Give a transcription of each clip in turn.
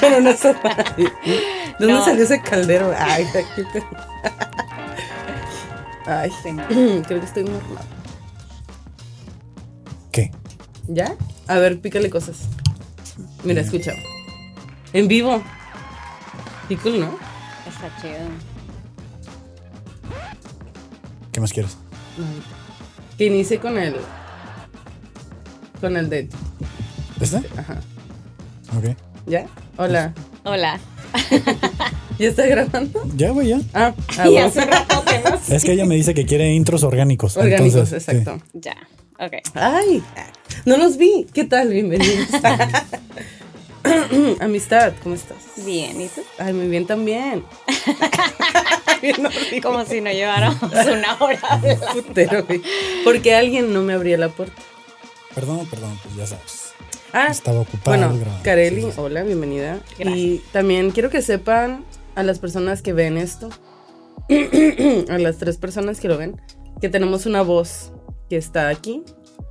Pero no sé. ¿De dónde No. salió ese caldero? Ay, aquí te- Ay, Sí. creo que estoy mormada. ¿Qué? ¿Ya? A ver, pícale cosas. Mira, escucha. En vivo. Cool, ¿no? Está chido. ¿Qué más quieres? Que inicie con el. Con el de. ¿Este? Ajá. Ok. ¿Ya? Hola. Hola. ¿Ya está grabando? Ya, güey, ya. Ah, ah Y bueno. hace rato que no sé. Es que ella me dice que quiere intros orgánicos. Orgánicos, entonces, sí. exacto. Ya. Ok. Ay, no los vi. ¿Qué tal? Bienvenidos. Amistad, ¿cómo estás? Bien, ¿y tú? Ay, muy bien también. Bien. Como si no lleváramos una hora hablando. Putero, güey. Porque alguien no me abría la puerta. Perdón, perdón, pues ya sabes. Ah, Estaba ocupado bueno, grabando. Kareli, Sí, hola, bienvenida. Gracias. Y también quiero que sepan a las personas que ven esto, a las tres personas que lo ven, que tenemos una voz que está aquí,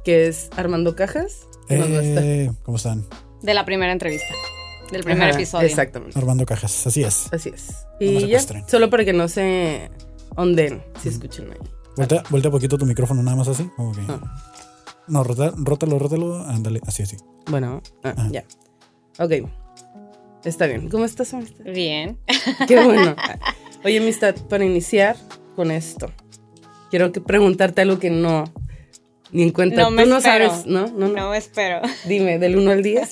que es Armando Cajas. Eh, ¿Cómo están? De la primera entrevista. Del primer Ajá, episodio. Exactamente. Armando Cajas, así es. Así es. No Y ya, secuestren. solo para que no se onden, si escuchan ahí. Voltea, voltea poquito tu micrófono nada más así. Como que... Ah. No, rota, rótalo, rótalo. Ándale, así, así. Bueno, ah, ya. Ok. Está bien. ¿Cómo estás, amistad? Bien. Qué bueno. Oye, amistad, para iniciar con esto, quiero que preguntarte algo que no ni en cuenta. No me Tú no espero. sabes, ¿no? No, no. No espero. Dime, del 1 al 10.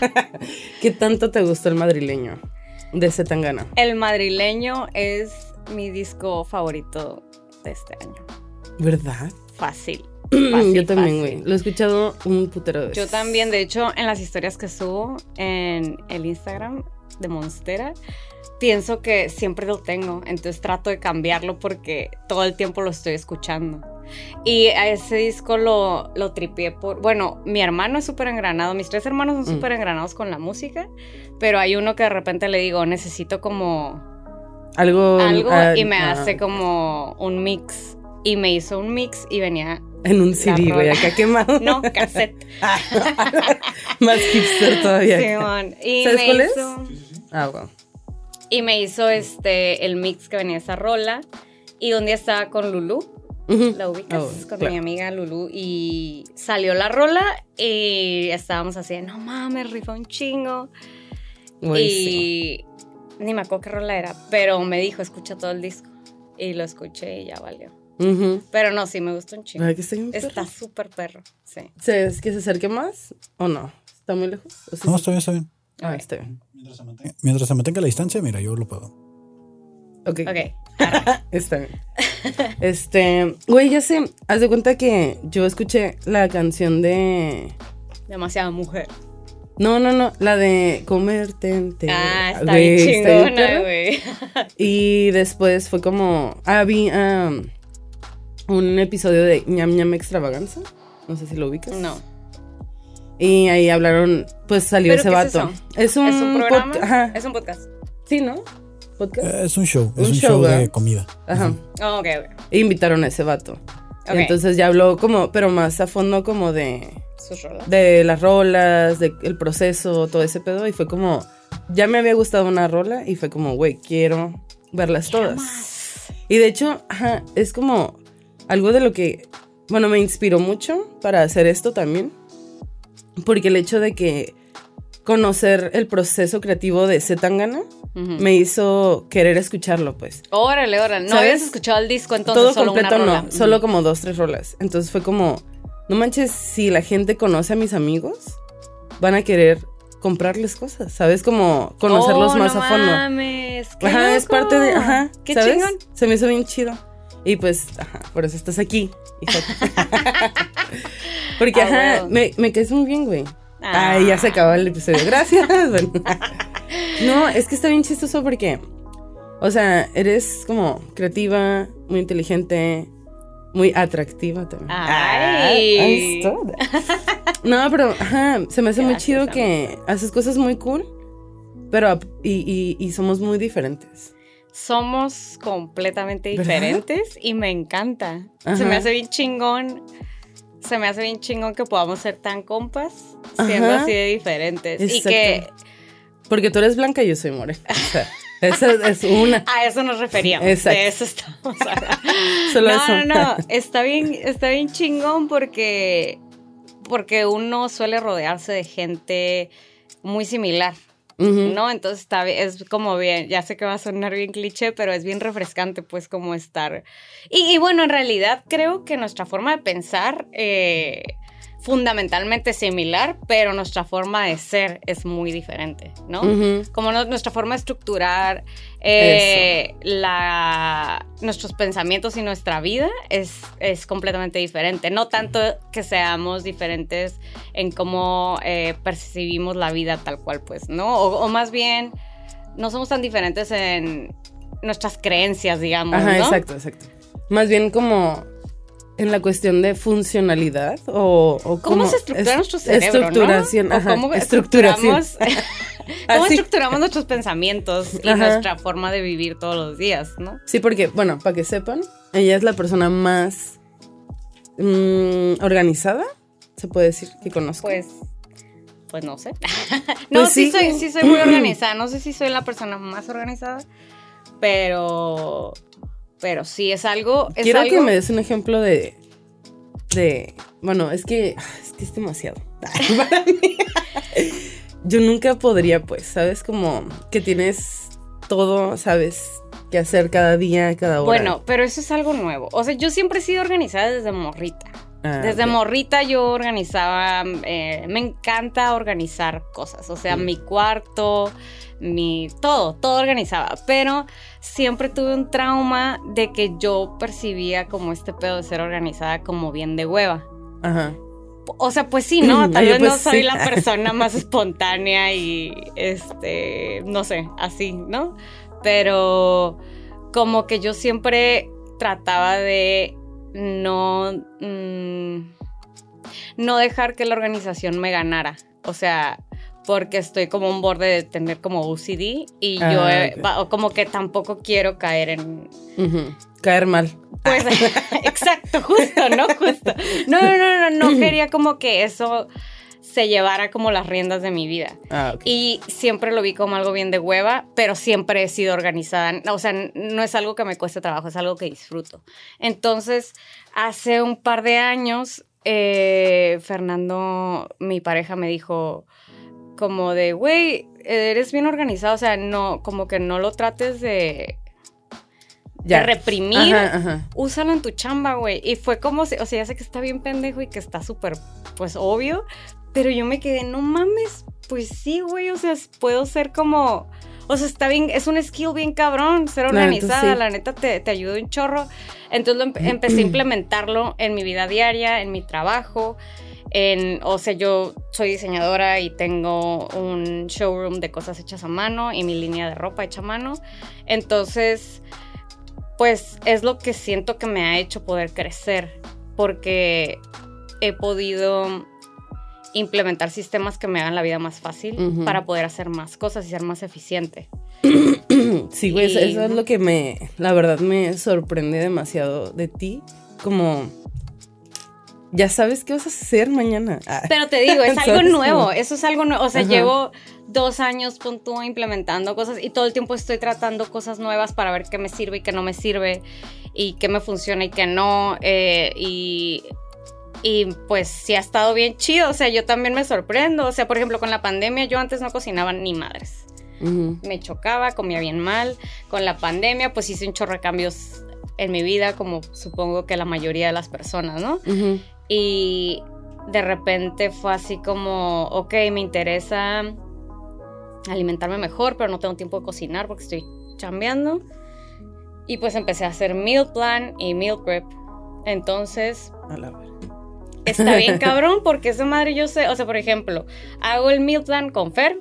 ¿Qué tanto te gustó el madrileño de Zetangana? El madrileño es mi disco favorito de este año. ¿Verdad? Fácil. Yo también, güey. Lo he escuchado un putero de veces. Yo también, de hecho, en las historias que subo en el Instagram de Monstera, pienso que siempre lo tengo, entonces trato de cambiarlo porque todo el tiempo lo estoy escuchando. Y a ese disco lo, lo tripié por... Bueno, mi hermano es súper engranado, mis tres hermanos son Mm. súper engranados con la música, pero hay uno que de repente le digo, necesito como Algo. algo ah, y me ah, hace como un mix. Y me hizo un mix y venía, En un CD, güey, acá quemado. no, cassette. Más hipster todavía. Simón. Y ¿Sabes me cuál es? hizo, Ah, wow. Y me hizo este el mix que venía esa rola. Y un día estaba con Lulu, la ubicas Oh, con claro. mi amiga Lulu. Y salió la rola y estábamos así, de, no mames, rifó un chingo. Sí. y ni me acuerdo qué rola era, pero me dijo, escucha todo el disco. Y lo escuché y ya valió. Ujú. Pero no, sí me gustó un chingo. Ay, que está Está perro. súper perro, sí. ¿Se- ¿Es que se acerque más o no? ¿Está muy lejos? ¿O sí No, está bien, está bien. Ah, Ok. está bien. Mientras se, mantenga, mientras se mantenga la distancia, mira, yo lo puedo. Ok. Ok. Está bien. Este, güey, ya sé, haz de cuenta que yo escuché la canción de... Demasiada mujer. No, no, no, la de comerte. Ah, está bien chingona, güey. Y después fue como, ah, vi um, un episodio de ñam ñam extravaganza. No sé si lo ubicas. No. Y ahí hablaron, pues salió ¿Pero ese qué es vato. eso? Es un, ¿Es un programa? Es un podcast. Sí, ¿no? Podcast. Eh, Es un show, es Un un, show, de comida. Ajá. Oh, ok, ok. E invitaron a ese vato. Ok. Y entonces ya habló como, pero más a fondo como de, Sus rolas. de las rolas, de el proceso, todo ese pedo. Y fue como, ya me había gustado una rola y fue como, güey, quiero verlas todas. Y de hecho, ajá, es como algo de lo que, bueno, me inspiró mucho para hacer esto también. Porque el hecho de que conocer el proceso creativo de Zetangana me hizo querer escucharlo, pues. Órale, órale. No ¿Sabes? habías escuchado el disco entonces Todo solo completo una rola. no, solo como dos, tres rolas. Entonces fue como, no manches, si la gente conoce a mis amigos, van a querer comprarles cosas, ¿sabes? Como conocerlos Oh, más no a fondo. mames, qué Ajá, es parte de, ajá, Qué ¿sabes? chingón. Se me hizo bien chido. Y pues, ajá, por eso estás aquí. Porque, Ah, ajá, me, me caes muy bien, güey. Ah. Ay, ya se acabó el episodio. Gracias. Bueno. no, es que está bien chistoso porque, o sea, eres como creativa, muy inteligente, muy atractiva también. Ay. Ah. No, pero, ajá, se me hace muy chido que haces cosas muy cool, pero, y, y, y somos muy diferentes. Somos completamente ¿Verdad? diferentes y me encanta. Se me hace bien chingón se me hace bien chingón que podamos ser tan compas, siendo Ajá. así de diferentes. Y que Porque tú eres blanca y yo soy morena. O sea, esa es una. a eso nos referíamos. Exacto. De eso estamos. Solo no, eso. no, no. Está bien, está bien chingón porque, porque uno suele rodearse de gente muy similar. ¿No? Entonces está es como bien, ya sé que va a sonar bien cliché, pero es bien refrescante pues como estar. Y, y bueno, en realidad creo que nuestra forma de pensar eh, fundamentalmente similar, pero nuestra forma de ser es muy diferente, ¿no? Como no- nuestra forma de estructurar eh, la, nuestros pensamientos y nuestra vida es, es completamente diferente. No tanto que seamos diferentes en cómo eh, percibimos la vida tal cual, pues, ¿no? O, o más bien, no somos tan diferentes en nuestras creencias, digamos, Ajá, ¿no? exacto, exacto. Más bien como en la cuestión de funcionalidad o, o ¿Cómo como se estructura es- nuestro cerebro, Estructuración, ¿no? Ajá, cómo estructuración. estructuramos, cómo Así. estructuramos nuestros pensamientos y Ajá. nuestra forma de vivir todos los días, ¿no? Sí, porque, bueno, para que sepan, ella es la persona más mm, organizada, se puede decir, que conozco. Pues, pues no sé. no, Pues sí, sí. soy, sí soy muy organizada. No sé si soy la persona más organizada, pero, pero sí es algo. Es Quiero algo, que me des un ejemplo de, de, bueno, es que, es que es demasiado para mí. Yo nunca podría, pues, ¿sabes? Como que tienes todo, ¿sabes? Que hacer cada día, cada hora. Bueno, pero eso es algo nuevo. O sea, yo siempre he sido organizada desde morrita. Ah, Desde morrita yo organizaba, eh, me encanta organizar cosas, o sea, Mm. mi cuarto, mi todo, todo organizaba, pero siempre tuve un trauma de que yo percibía como este pedo de ser organizada como bien de hueva. Ajá. O sea, pues sí, ¿no? Tal vez pues no soy sí. la persona más espontánea y, este, no sé, así, ¿no? Pero como que yo siempre trataba de no, mm, no dejar que la organización me ganara. O sea, porque estoy como un borde de tener como OCD y Ah, yo eh, ok. va- o como que tampoco quiero caer en. Caer mal. pues, exacto, justo, ¿no? Justo. No, no, no, no, no quería como que eso se llevara como las riendas de mi vida. Ah. Y siempre lo vi como algo bien de hueva, pero siempre he sido organizada. O sea, no es algo que me cueste trabajo, es algo que disfruto. Entonces, hace un par de años, eh, Fernando, mi pareja, me dijo como de, güey, eres bien organizado, o sea, no, como que no lo trates de, de reprimir Ajá, ajá. úsalo en tu chamba, güey. Y fue como, si, o sea, ya sé que está bien pendejo y que está súper, pues, obvio, pero yo me quedé, no mames, pues sí, güey, o sea, puedo ser como, o sea, está bien, es un skill bien cabrón, ser organizada, sí. la neta te, te ayuda un chorro. Entonces lo empe- empecé a implementarlo en mi vida diaria, en mi trabajo. En, o sea, yo soy diseñadora y tengo un showroom de cosas hechas a mano y mi línea de ropa hecha a mano. Entonces, pues es lo que siento que me ha hecho poder crecer, porque he podido implementar sistemas que me hagan la vida más fácil para poder hacer más cosas y ser más eficiente. Sí, güey, eso- Y- eso es lo que me, la verdad me sorprende demasiado de ti, como, ya sabes qué vas a hacer mañana. Ah, Pero te digo, es algo nuevo, eso es algo nuevo. O sea, Ajá. llevo dos años tú, implementando cosas y todo el tiempo estoy tratando cosas nuevas para ver qué me sirve y qué no me sirve y qué me funciona y qué no. eh, y, y pues sí ha estado bien chido. O sea, yo también me sorprendo. O sea, por ejemplo, con la pandemia yo antes no cocinaba ni madres. me chocaba, comía bien mal. Con la pandemia, pues hice un chorro de cambios en mi vida, como supongo que la mayoría de las personas, ¿no? Y de repente fue así como, ok, me interesa alimentarme mejor, pero no tengo tiempo de cocinar porque estoy chambeando. Y pues empecé a hacer meal plan y meal prep. Entonces, A la. Está bien cabrón porque esa madre yo sé, o sea, por ejemplo, hago el meal plan con Fer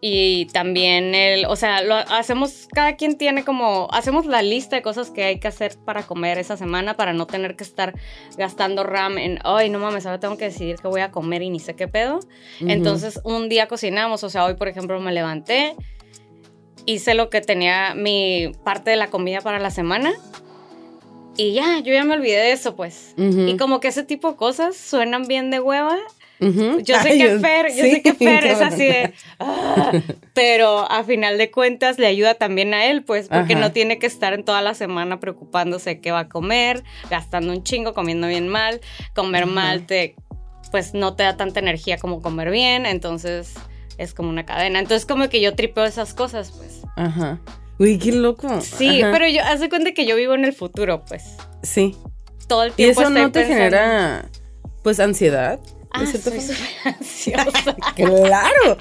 y también el, o sea, lo hacemos, cada quien tiene como, hacemos la lista de cosas que hay que hacer para comer esa semana para no tener que estar gastando RAM en, ay, no mames, ahora tengo que decidir qué voy a comer y ni sé qué pedo. Entonces, un día cocinamos, o sea, hoy, por ejemplo, me levanté, hice lo que tenía mi parte de la comida para la semana Y ya, yo ya me olvidé de eso, pues. Ujú. Y como que ese tipo de cosas suenan bien de hueva. Ujú. Yo sé Ay, que Fer, yo sí, sé que Fer es así de. "Ah", pero a final de cuentas le ayuda también a él, pues, porque Ajá. no tiene que estar en toda la semana preocupándose de qué va a comer, gastando un chingo, comiendo bien mal. Comer Ajá. mal te, pues, no te da tanta energía como comer bien, entonces es como una cadena. Entonces, como que yo tripeo esas cosas, pues. Ajá. Uy, qué loco. Sí, Ajá. pero yo, hace cuenta que yo vivo en el futuro, pues. Sí. Todo el ¿Y tiempo eso estoy no te pensando- genera, pues, ansiedad? Ah, ¿De cierta soy súper ansiosa. Claro.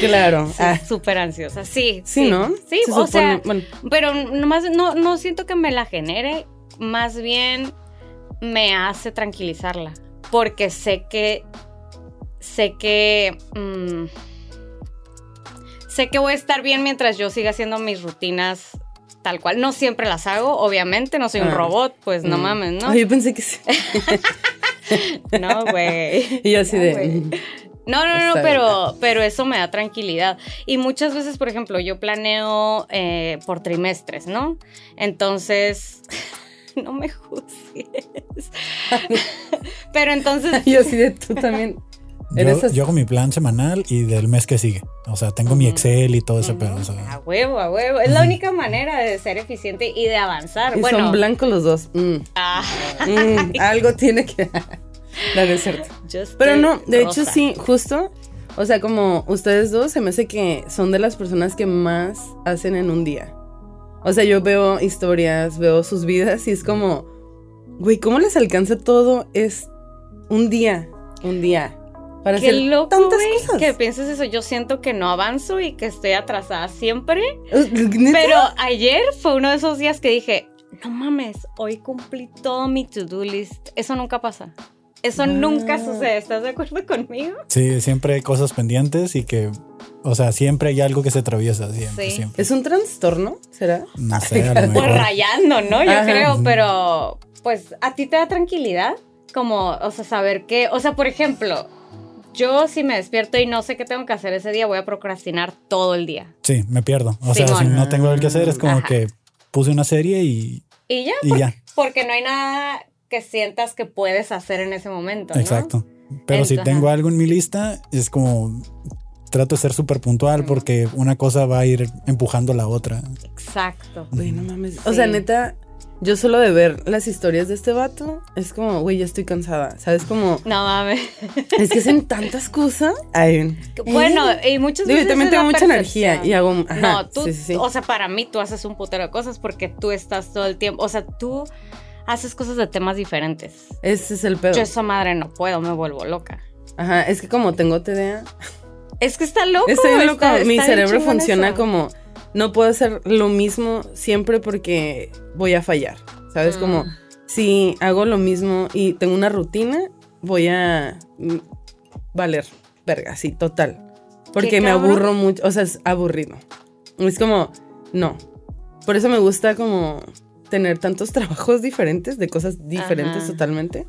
Claro. Ah, súper ansiosa, sí. sí, ¿no? Sí, Se o sea, bueno, pero nomás no, no siento que me la genere, más bien me hace tranquilizarla, porque sé que, sé que, mm, sé que voy a estar bien mientras yo siga haciendo mis rutinas tal cual. No siempre las hago, obviamente, no soy un Ah. robot, pues no mm. mames, ¿no? Yo pensé que sí. No, güey. Y yo así No, de. mm, No, no, no, Está pero, pero eso me da tranquilidad. Y muchas veces, por ejemplo, yo planeo eh, por trimestres, ¿no? Entonces, no me juzgues. pero entonces, Y yo así de tú también. Yo, yo hago mi plan semanal y del mes que sigue. O sea, tengo mi. Excel y todo ese pedo. o a huevo, a huevo. Es la única manera de ser eficiente y de avanzar. Y bueno, son blancos los dos. Mm, ah, mm, algo tiene que. No, no es cierto. Pero no, de rosa. hecho sí, justo. O sea, como ustedes dos, se me hace que son de las personas que más hacen en un día. O sea, yo veo historias, veo sus vidas y es como, güey, ¿cómo les alcanza todo? Es un día, un día. Para Qué hacer loco, tantas güey, cosas. que pienses eso. Yo siento que no avanzo y que estoy atrasada siempre. Eh, ¿neta? Pero ayer fue uno de esos días que dije, no mames, hoy cumplí todo mi to-do list. Eso nunca pasa. Eso Ah. nunca sucede. ¿Estás de acuerdo conmigo? sí, siempre hay cosas pendientes y que, o sea, siempre hay algo que se atraviesa. Siempre, Sí. siempre. ¿Es un trastorno? ¿Será? No sé, a lo Pues mejor. rayando, ¿no? Yo Ajá. creo, pero pues a ti te da tranquilidad. Como, o sea, saber que, o sea, por ejemplo, yo si me despierto y no sé qué tengo que hacer ese día, voy a procrastinar todo el día. Sí, me pierdo. O sea, si no tengo algo que hacer, es como Ajá. que puse una serie y, Y ya, y ya. porque no hay nada que sientas que puedes hacer en ese momento. ¿no? Exacto. Pero si tengo algo en mi lista, es como trato de ser súper puntual porque una cosa va a ir empujando a la otra. Exacto. Güey, no mames. O sea, neta, yo solo de ver las historias de este vato, es como, güey, ya estoy cansada. ¿Sabes? Como, No mames. es que hacen tantas cosas. Ay, Bueno, y muchas veces. yo también tengo mucha energía y hago. Ajá, no, tú, sí, sí, sí. o sea, para mí tú haces un putero de cosas porque tú estás todo el tiempo, o sea, tú haces cosas de temas diferentes. Ese es el pedo. Yo esa madre no puedo, me vuelvo loca. Ajá, es que como tengo TDA, Es que está loco. estoy loco. está- Mi está cerebro funciona eso. como no puedo hacer lo mismo siempre porque voy a fallar. ¿Sabes? Mm. Como si hago lo mismo y tengo una rutina, voy a valer verga, sí, total. Porque me aburro mucho, o sea, es aburrido. Es como, no. Por eso me gusta como tener tantos trabajos diferentes, de cosas diferentes Ajá. totalmente,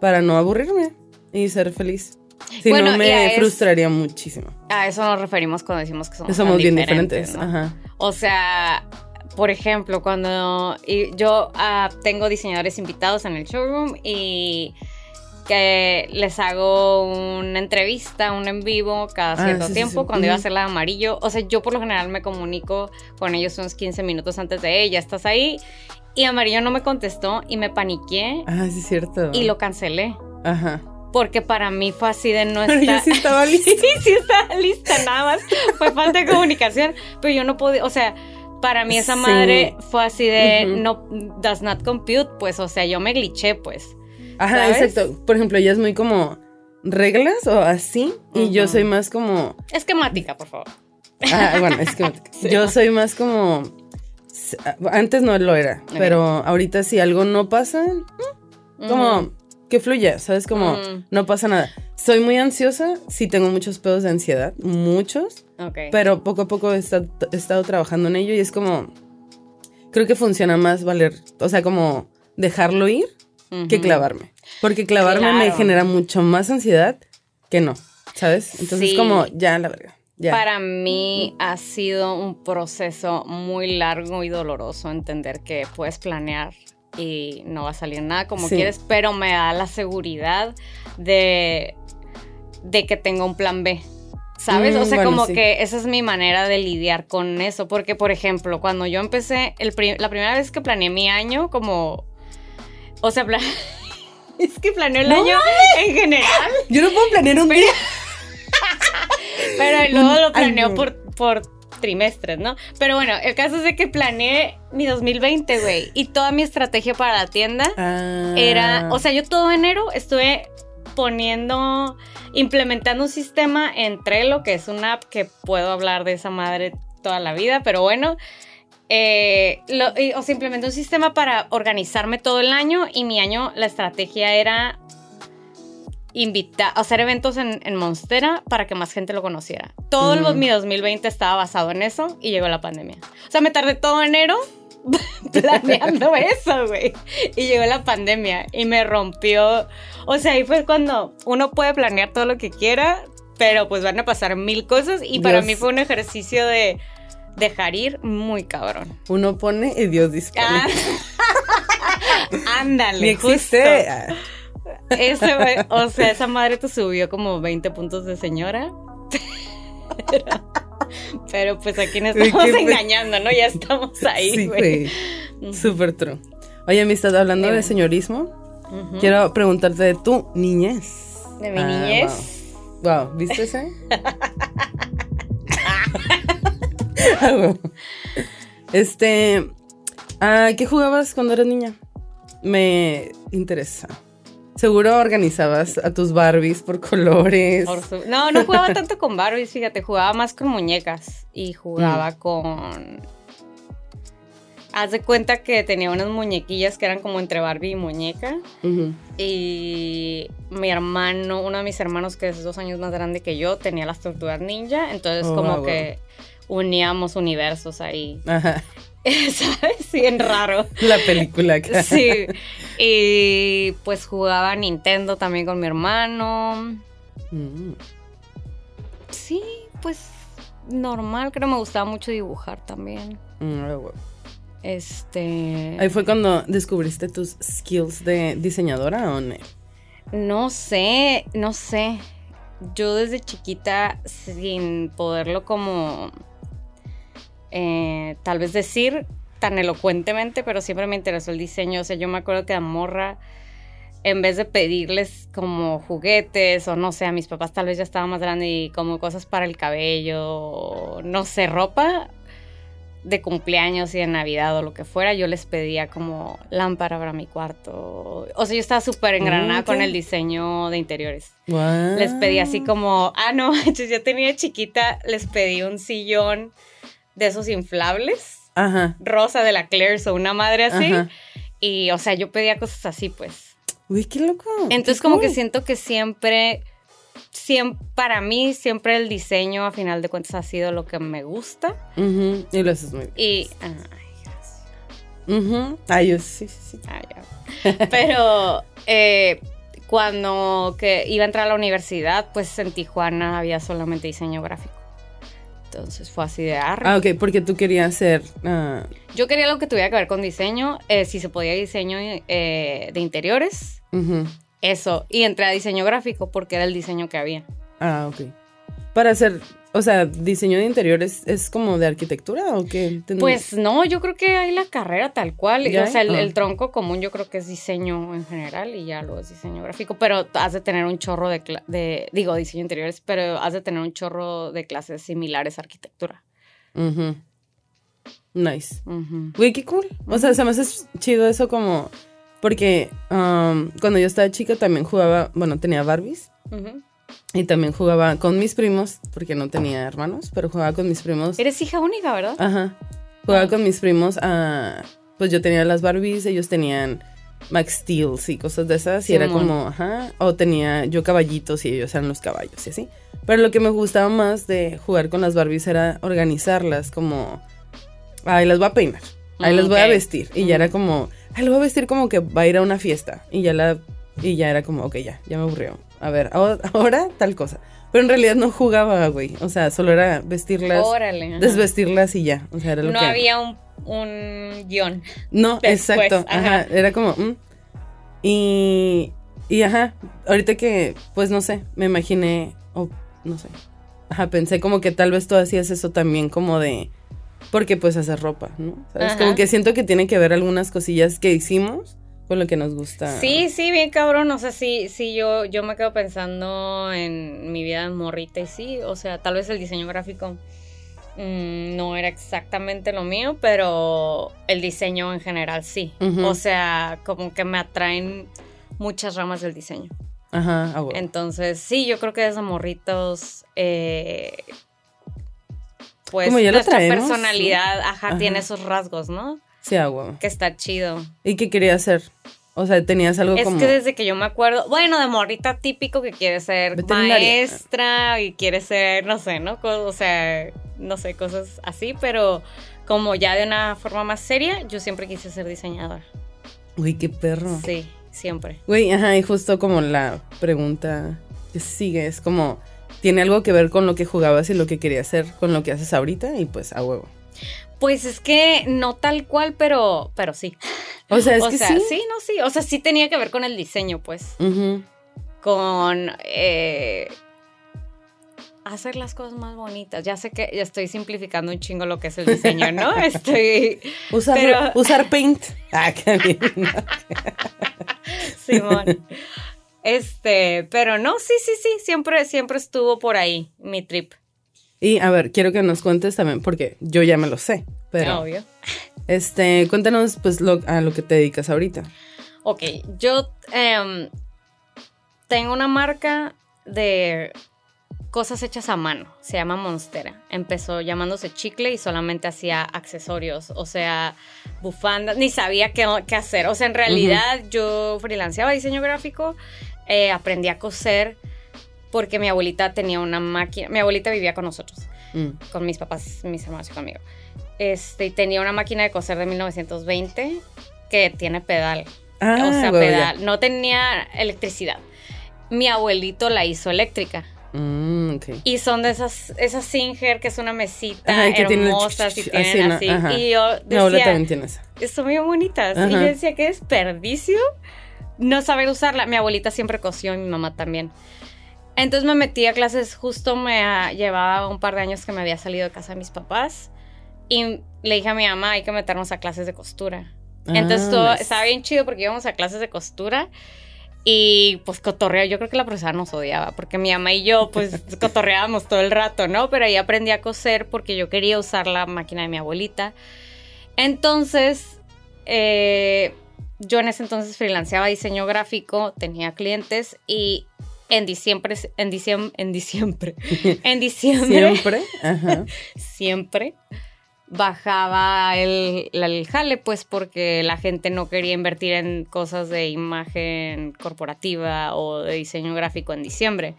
para no aburrirme y ser feliz. Si Bueno, no, me es- frustraría muchísimo. A eso nos referimos cuando decimos que somos, Somos tan bien diferentes. ¿no? Ajá. O sea, por ejemplo, cuando y yo ah, tengo diseñadores invitados en el showroom y que les hago una entrevista, un en vivo cada Ah, cierto sí, tiempo sí. cuando iba a hacer la de amarillo. O sea, yo por lo general me comunico con ellos unos 15 minutos antes de ella, estás ahí. Y amarillo no me contestó y me paniqué Ah, sí, es cierto. y lo cancelé. Ajá. Porque para mí fue así de no Pero yo estar... sí estaba lista. Sí, sí estaba lista, nada más. Fue falta de comunicación. Pero yo no podía, o sea, para mí esa Sí. madre fue así de no does not compute, pues, o sea, yo me glitché, pues. Ajá, ¿Sabes? exacto. Por ejemplo, ella es muy como reglas o así. Y yo soy más como. Esquemática, por favor. Ah, bueno, es que Sí. yo soy más como. Antes no lo era, pero ahorita si algo no pasa, como Ujú. Que fluya, ¿sabes? Como Mm. no pasa nada. Soy muy ansiosa, sí tengo muchos pedos de ansiedad, muchos, pero poco a poco he estado, he estado trabajando en ello y es como, creo que funciona más valer, o sea, como dejarlo ir que clavarme. Porque clavarme me genera mucho más ansiedad que no, ¿sabes? Entonces Sí. como, ya la verga, ya. Para mí ha sido un proceso muy largo y doloroso entender que puedes planear y no va a salir nada como Sí. quieres, pero me da la seguridad de, de que tengo un plan B. ¿Sabes? Mm, o sea, bueno, como sí. que esa es mi manera de lidiar con eso. Porque, por ejemplo, cuando yo empecé, el pri- la primera vez que planeé mi año, como. O sea, es que planeé el No año en general. Yo no puedo planear un día. Pero luego lo Ay, planeo no. por, por trimestres, ¿no? Pero bueno, el caso es de que planeé mi 2020, güey. Y toda mi estrategia para la tienda Ah. era. O sea, yo todo enero estuve poniendo. Implementando un sistema en Trello, que es una app que puedo hablar de esa madre toda la vida, pero bueno. eh, lo- y- o sea, implementé un sistema para organizarme todo el año y mi año, la estrategia era invitar, hacer eventos en, en Monstera para que más gente lo conociera. Todo el- Mm. mi 2020 estaba basado en eso y llegó la pandemia. O sea, me tardé todo enero planeando eso, güey. Y llegó la pandemia y me rompió. O sea, ahí fue cuando uno puede planear todo lo que quiera, pero pues van a pasar mil cosas y para mí fue un ejercicio de dejar ir muy cabrón. Uno pone y Dios dispone. Ah, Ándale, existe. justo. Ese, o sea, esa madre te subió como 20 puntos de señora. Pero, pero, pues aquí nos estamos engañando, ¿no? Ya estamos ahí, sí, güey. Ujú. Súper true. Oye, amistad, hablando de señorismo, quiero preguntarte de tu niñez. De mi Ah, niñez. Wow, wow. ¿viste ese? Ah. Este, ah, ¿qué jugabas cuando eras niña? Me interesa. Seguro organizabas a tus Barbies por colores. Por su- No, no jugaba tanto con Barbies, fíjate, jugaba más con muñecas y jugaba Mm. con... Haz de cuenta que tenía unas muñequillas que eran como entre Barbie y muñeca. Y mi hermano, uno de mis hermanos que es dos años más grande que yo, tenía las tortugas ninja. Entonces Oh, como wow, que uníamos universos ahí. Ajá. ¿Sabes? Bien raro. La película acá. Sí. Y pues jugaba Nintendo también con mi hermano. Mm. Sí, pues normal. Creo que me gustaba mucho dibujar también. Mm. Este... Ahí fue cuando descubriste tus skills de diseñadora o no? No sé, no sé. Yo desde chiquita, sin poderlo como eh, tal vez decir tan elocuentemente, pero siempre me interesó el diseño. O sea, yo me acuerdo que a morra, en vez de pedirles como juguetes o no sé, a mis papás tal vez ya estaba más grande y como cosas para el cabello, no sé, ropa de cumpleaños y de Navidad o lo que fuera, yo les pedía como lámpara para mi cuarto. O sea, yo estaba súper engranada con el diseño de interiores. Wow. Les pedí así como, ah, no, yo tenía chiquita, les pedí un sillón de esos inflables, Ajá. rosa de la Claire's o una madre así. Ajá. Y, o sea, yo pedía cosas así, pues. Uy, qué loco. Entonces, qué como que siento que siempre, siempre, para mí, siempre el diseño, a final de cuentas, ha sido lo que me gusta. Ujú, Y lo haces muy bien. Y, ay, gracias. Ay, yo sí, sí, sí. Ya. Pero eh, cuando que iba a entrar a la universidad, pues en Tijuana había solamente diseño gráfico. Entonces fue así de arre. Ah, ok, porque tú querías ser. ah, Yo quería algo que tuviera que ver con diseño, eh, si se podía diseño eh, de interiores, eso. Y entré a diseño gráfico porque era el diseño que había. Ah, ok. Para hacer. O sea, diseño de interiores es como de arquitectura o qué? Pues no, yo creo que hay la carrera tal cual. ¿Ya O sea, el? Ah. el tronco común yo creo que es diseño en general y ya lo es diseño gráfico. Pero has de tener un chorro de, digo, diseño de interiores, pero has de tener un chorro de clases similares a arquitectura. Ujú. Nice. Güey, qué cool. O sea, se me hace chido eso como. Porque um, cuando yo estaba chica también jugaba. Bueno, tenía Barbies. Ujú. Y también jugaba con mis primos, porque no tenía hermanos, pero jugaba con mis primos. Eres hija única, ¿verdad? Ajá. Jugaba Ah. con mis primos a. Pues yo tenía las Barbies, ellos tenían Max Steels y cosas de esas. Y era como, ajá. O tenía yo caballitos y ellos eran los caballos y así. Pero lo que me gustaba más de jugar con las Barbies era organizarlas como. Ay, las voy a peinar. Ahí Mm, las voy a vestir. Y ya Mm. era como. Ay, lo voy a vestir como que va a ir a una fiesta. Y ya la. Y ya era como, ok, ya, ya me aburrió. A ver, ahora, ahora tal cosa. Pero en realidad no jugaba, güey. O sea, solo era vestirlas, Órale. desvestirlas y ya. O sea, era lo No que. había un, un guion. No, después, exacto. Ajá. ajá. Era como. mm. Y. Y ajá. Ahorita que, pues no sé, me imaginé. O no sé. Ajá, pensé como que tal vez tú hacías eso también, como de. Porque pues hacer ropa, ¿no? ¿Sabes? Ajá. Como que siento que tiene que ver algunas cosillas que hicimos con lo que nos gusta. Sí, sí, bien cabrón. O sea, sí, sí, yo, yo me quedo pensando en mi vida morrita y sí, o sea, tal vez el diseño gráfico mm, no era exactamente lo mío, pero el diseño en general sí. O sea, como que me atraen muchas ramas del diseño. Ajá. Entonces, sí, yo creo que desde morritos, eh, pues Como ya lo nuestra personalidad, ajá, Ajá. tiene esos rasgos, ¿no? Sí, güey. Que está chido. ¿Y qué querías hacer? O sea, tenías algo Es como. que desde que yo me acuerdo, bueno, de morrita típico que quiere ser Veterinaria. maestra y quiere ser, no sé, ¿no? O sea, no sé, cosas así, pero como ya de una forma más seria, yo siempre quise ser diseñadora. Uy, qué perro. Sí, siempre. Güey, ajá, y justo como la pregunta que sigue es como, ¿tiene algo que ver con lo que jugabas y lo que querías hacer con lo que haces ahorita? Y pues a huevo. Pues es que no tal cual, pero, pero sí. O sea, es o que sea, sí. sí, no, sí. O sea, sí tenía que ver con el diseño, pues. Con eh, hacer las cosas más bonitas. Ya sé que ya estoy simplificando un chingo lo que es el diseño, ¿no? Estoy. Usar, Pero- usar paint. Ah. Simón. Este, pero no, sí, sí, sí, siempre, siempre estuvo por ahí mi trip. Y a ver, quiero que nos cuentes también, porque yo ya me lo sé, pero Obvio. este, cuéntanos pues lo, a lo que te dedicas ahorita. Ok, yo em, tengo una marca de cosas hechas a mano, se llama Monstera. Empezó llamándose Chicle y solamente hacía accesorios, o sea, bufandas, ni sabía qué, qué hacer. O sea, en realidad yo freelanceaba diseño gráfico, eh, aprendí a coser porque mi abuelita tenía una máquina, mi abuelita vivía con nosotros. Mm. con mis papás, mis hermanos y conmigo. Este, tenía una máquina de coser de 1920 que tiene pedal. Ah, o sea, ya. pedal. No tenía electricidad. Mi abuelito la hizo eléctrica. Mm, ok. Y son de esas, esas Singer, que es una mesita Ajá, que tiene el hermosas y tienen así, así. Ajá. Y yo Mi abuela decía, también tiene esa. son muy bonitas. Y yo Ajá. decía, qué desperdicio no saber usarla. Mi abuelita siempre cosió y mi mamá también. Entonces me metí a clases, justo me ah, llevaba un par de años que me había salido de casa de mis papás y le dije a mi mamá, hay que meternos a clases de costura. Entonces Ah, todo nice. estaba bien chido porque íbamos a clases de costura y pues cotorreo. Yo creo que la profesora nos odiaba porque mi mamá y yo pues cotorreábamos todo el rato, ¿no? Pero ahí aprendí a coser porque yo quería usar la máquina de mi abuelita. Entonces, eh, yo en ese entonces freelanceaba diseño gráfico, tenía clientes y en diciembre, en diciembre, en diciembre, en diciembre, Siempre. Ajá. siempre bajaba el, el jale, pues porque la gente no quería invertir en cosas de imagen corporativa o de diseño gráfico en diciembre.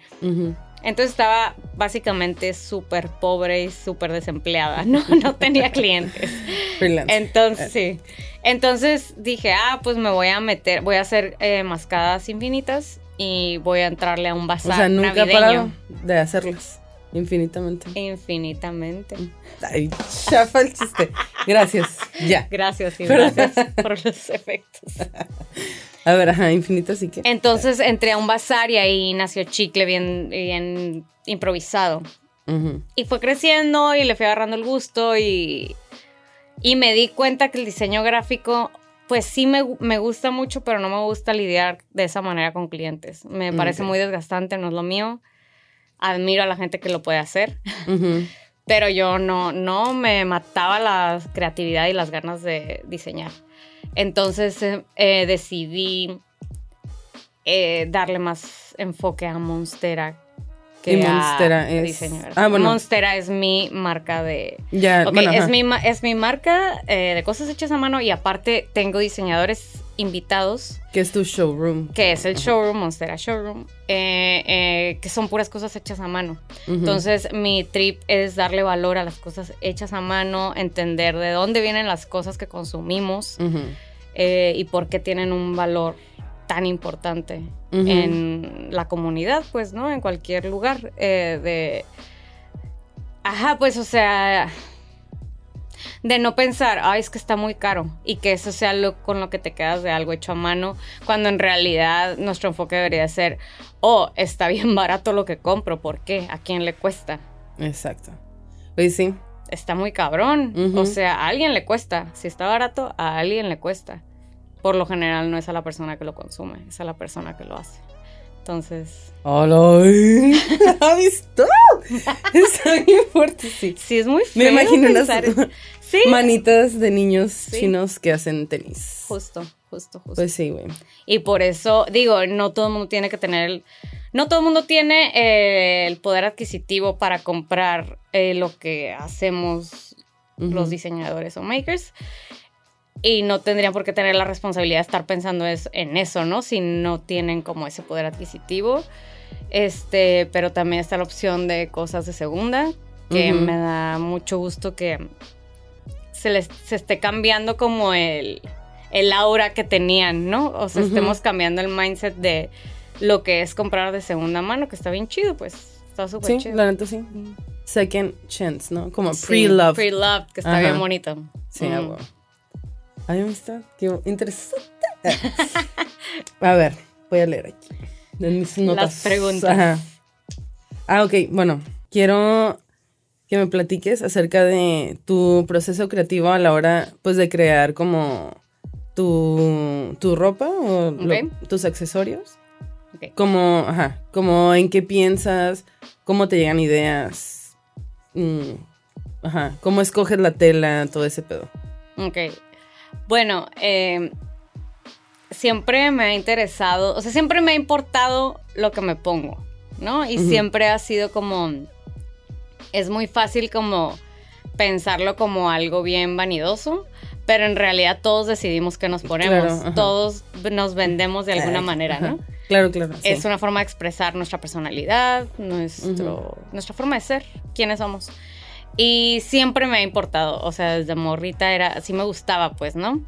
Entonces estaba básicamente súper pobre y súper desempleada, ¿no? No tenía clientes. Freelance. Entonces, sí. Entonces dije, ah, pues me voy a meter, voy a hacer eh, mascadas infinitas y voy a entrarle a un o bazar sea, nunca navideño. parado de hacerlas. Infinitamente. Infinitamente. Ay, chafa el chiste. Gracias. Ya. Gracias y gracias por los efectos. A ver, ajá, infinito sí que. Entonces entré a un bazar y ahí nació Chicle bien, bien improvisado. Y fue creciendo y le fui agarrando el gusto y, y me di cuenta que el diseño gráfico, pues sí me, me gusta mucho, pero no me gusta lidiar de esa manera con clientes. Me Mm, parece muy desgastante, no es lo mío. Admiro a la gente que lo puede hacer, pero yo no, no me mataba la creatividad y las ganas de diseñar. Entonces eh, eh, decidí eh, darle más enfoque a Monstera que Y Monstera a es- diseño ah, bueno. Monstera es mi marca de... Ya, Ok, bueno, es, mi, es mi marca eh, de cosas hechas a mano y aparte tengo diseñadores invitados, que es tu showroom. que es el showroom, Monstera Showroom, eh, eh, que son puras cosas hechas a mano. Entonces, mi trip es darle valor a las cosas hechas a mano, entender de dónde vienen las cosas que consumimos eh, y por qué tienen un valor tan importante en la comunidad, pues, ¿no? En cualquier lugar eh, de... Ajá, pues, o sea, de no pensar, ay, es que está muy caro y que eso sea lo con lo que te quedas de algo hecho a mano, cuando en realidad nuestro enfoque debería ser, oh, está bien barato lo que compro, ¿por qué? ¿A quién le cuesta? Exacto. Pues sí. Está muy cabrón, o sea, a alguien le cuesta, si está barato, a alguien le cuesta. Por lo general no es a la persona que lo consume, es a la persona que lo hace. Entonces, Hola. ¿Has visto? Está bien fuerte, sí. sí es muy Me feo imagino unas Sí, manitas de niños Sí. chinos que hacen tenis. justo, justo, justo. Pues sí, güey. Y por eso, digo, no todo el mundo tiene que tener el. No todo el mundo tiene eh, el poder adquisitivo para comprar eh, lo que hacemos Ujú. los diseñadores o makers. Y no tendrían por qué tener la responsabilidad de estar pensando es- en eso, ¿no? Si no tienen como ese poder adquisitivo. Este, pero también está la opción de cosas de segunda, que me da mucho gusto que se les se esté cambiando como el, el aura que tenían, ¿no? O sea, estemos cambiando el mindset de lo que es comprar de segunda mano, que está bien chido, pues. Está súper Sí, chido. la neta sí. Mm. Second chance, ¿no? Como Sí, pre-love. Pre-love, que está Ajá. bien bonito. Sí, Mm. Ahí me está. Qué interesante. a ver, voy a leer aquí. En mis notas. preguntas. Ajá. Ah, ok. Bueno, quiero que me platiques acerca de tu proceso creativo a la hora, pues, de crear como tu, tu ropa o lo- tus accesorios. Ok. Como, ajá, como en qué piensas, cómo te llegan ideas, mm, ajá, cómo escoges la tela, todo ese pedo. Ok. Bueno, eh, siempre me ha interesado, o sea, siempre me ha importado lo que me pongo, ¿no? Y siempre ha sido como, es muy fácil como pensarlo como algo bien vanidoso, pero en realidad todos decidimos qué nos ponemos, Claro, todos nos vendemos de alguna Ay, manera, ajá. ¿no? Claro, claro. sí. Es una forma de expresar nuestra personalidad, nuestro, nuestra forma de ser, quiénes somos. Y siempre me ha importado, o sea, desde morrita era, así me gustaba, pues, ¿no?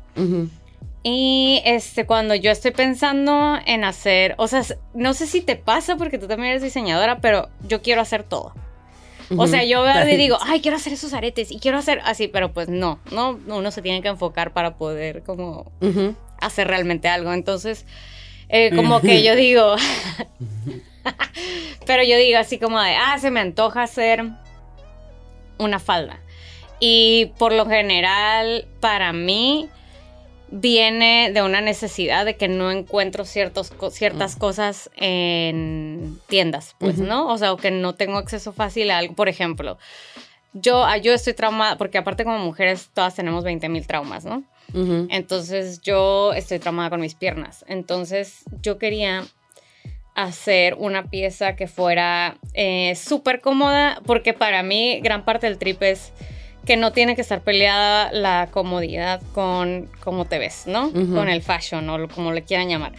Y este, cuando yo estoy pensando en hacer, o sea, no sé si te pasa porque tú también eres diseñadora, pero yo quiero hacer todo. O Ujú. sea, yo veo y digo, ay, quiero hacer esos aretes y quiero hacer así, pero pues no, no, uno se tiene que enfocar para poder como hacer realmente algo. Entonces, eh, como que yo digo, pero yo digo así como de, ah, se me antoja hacer una falda. Y por lo general, para mí, viene de una necesidad de que no encuentro ciertos, ciertas cosas en tiendas, pues. ¿no? O sea, o que no tengo acceso fácil a algo. Por ejemplo, yo, ah, yo estoy traumada, porque aparte como mujeres todas tenemos 20 mil traumas, ¿no? Entonces yo estoy traumada con mis piernas. Entonces yo quería hacer una pieza que fuera eh, súper cómoda porque para mí gran parte del trip es que no tiene que estar peleada la comodidad con cómo te ves, ¿no? Con el fashion o lo- como le quieran llamar.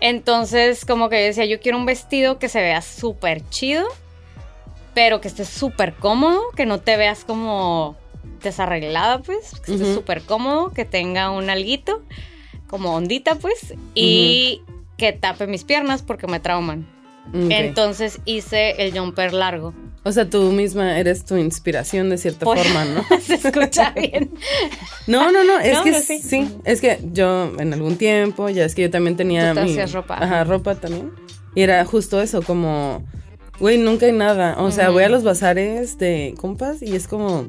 Entonces como que yo decía, yo quiero un vestido que se vea súper chido, pero que esté súper cómodo, que no te veas como desarreglada, pues, que esté súper cómodo, que tenga un alguito, como ondita, pues, y que tape mis piernas porque me trauman. Ok. Entonces hice el jumper largo. o sea, tú misma eres tu inspiración de cierta Pues- forma, ¿no? Se escucha bien. No, no, no, es No, que sí. sí. es que yo en algún tiempo, ya es que yo también tenía Tú te mi hacías ropa. Ajá, ropa también. Y era justo eso, como güey, nunca hay nada. O sea, voy a los bazares de compas y es como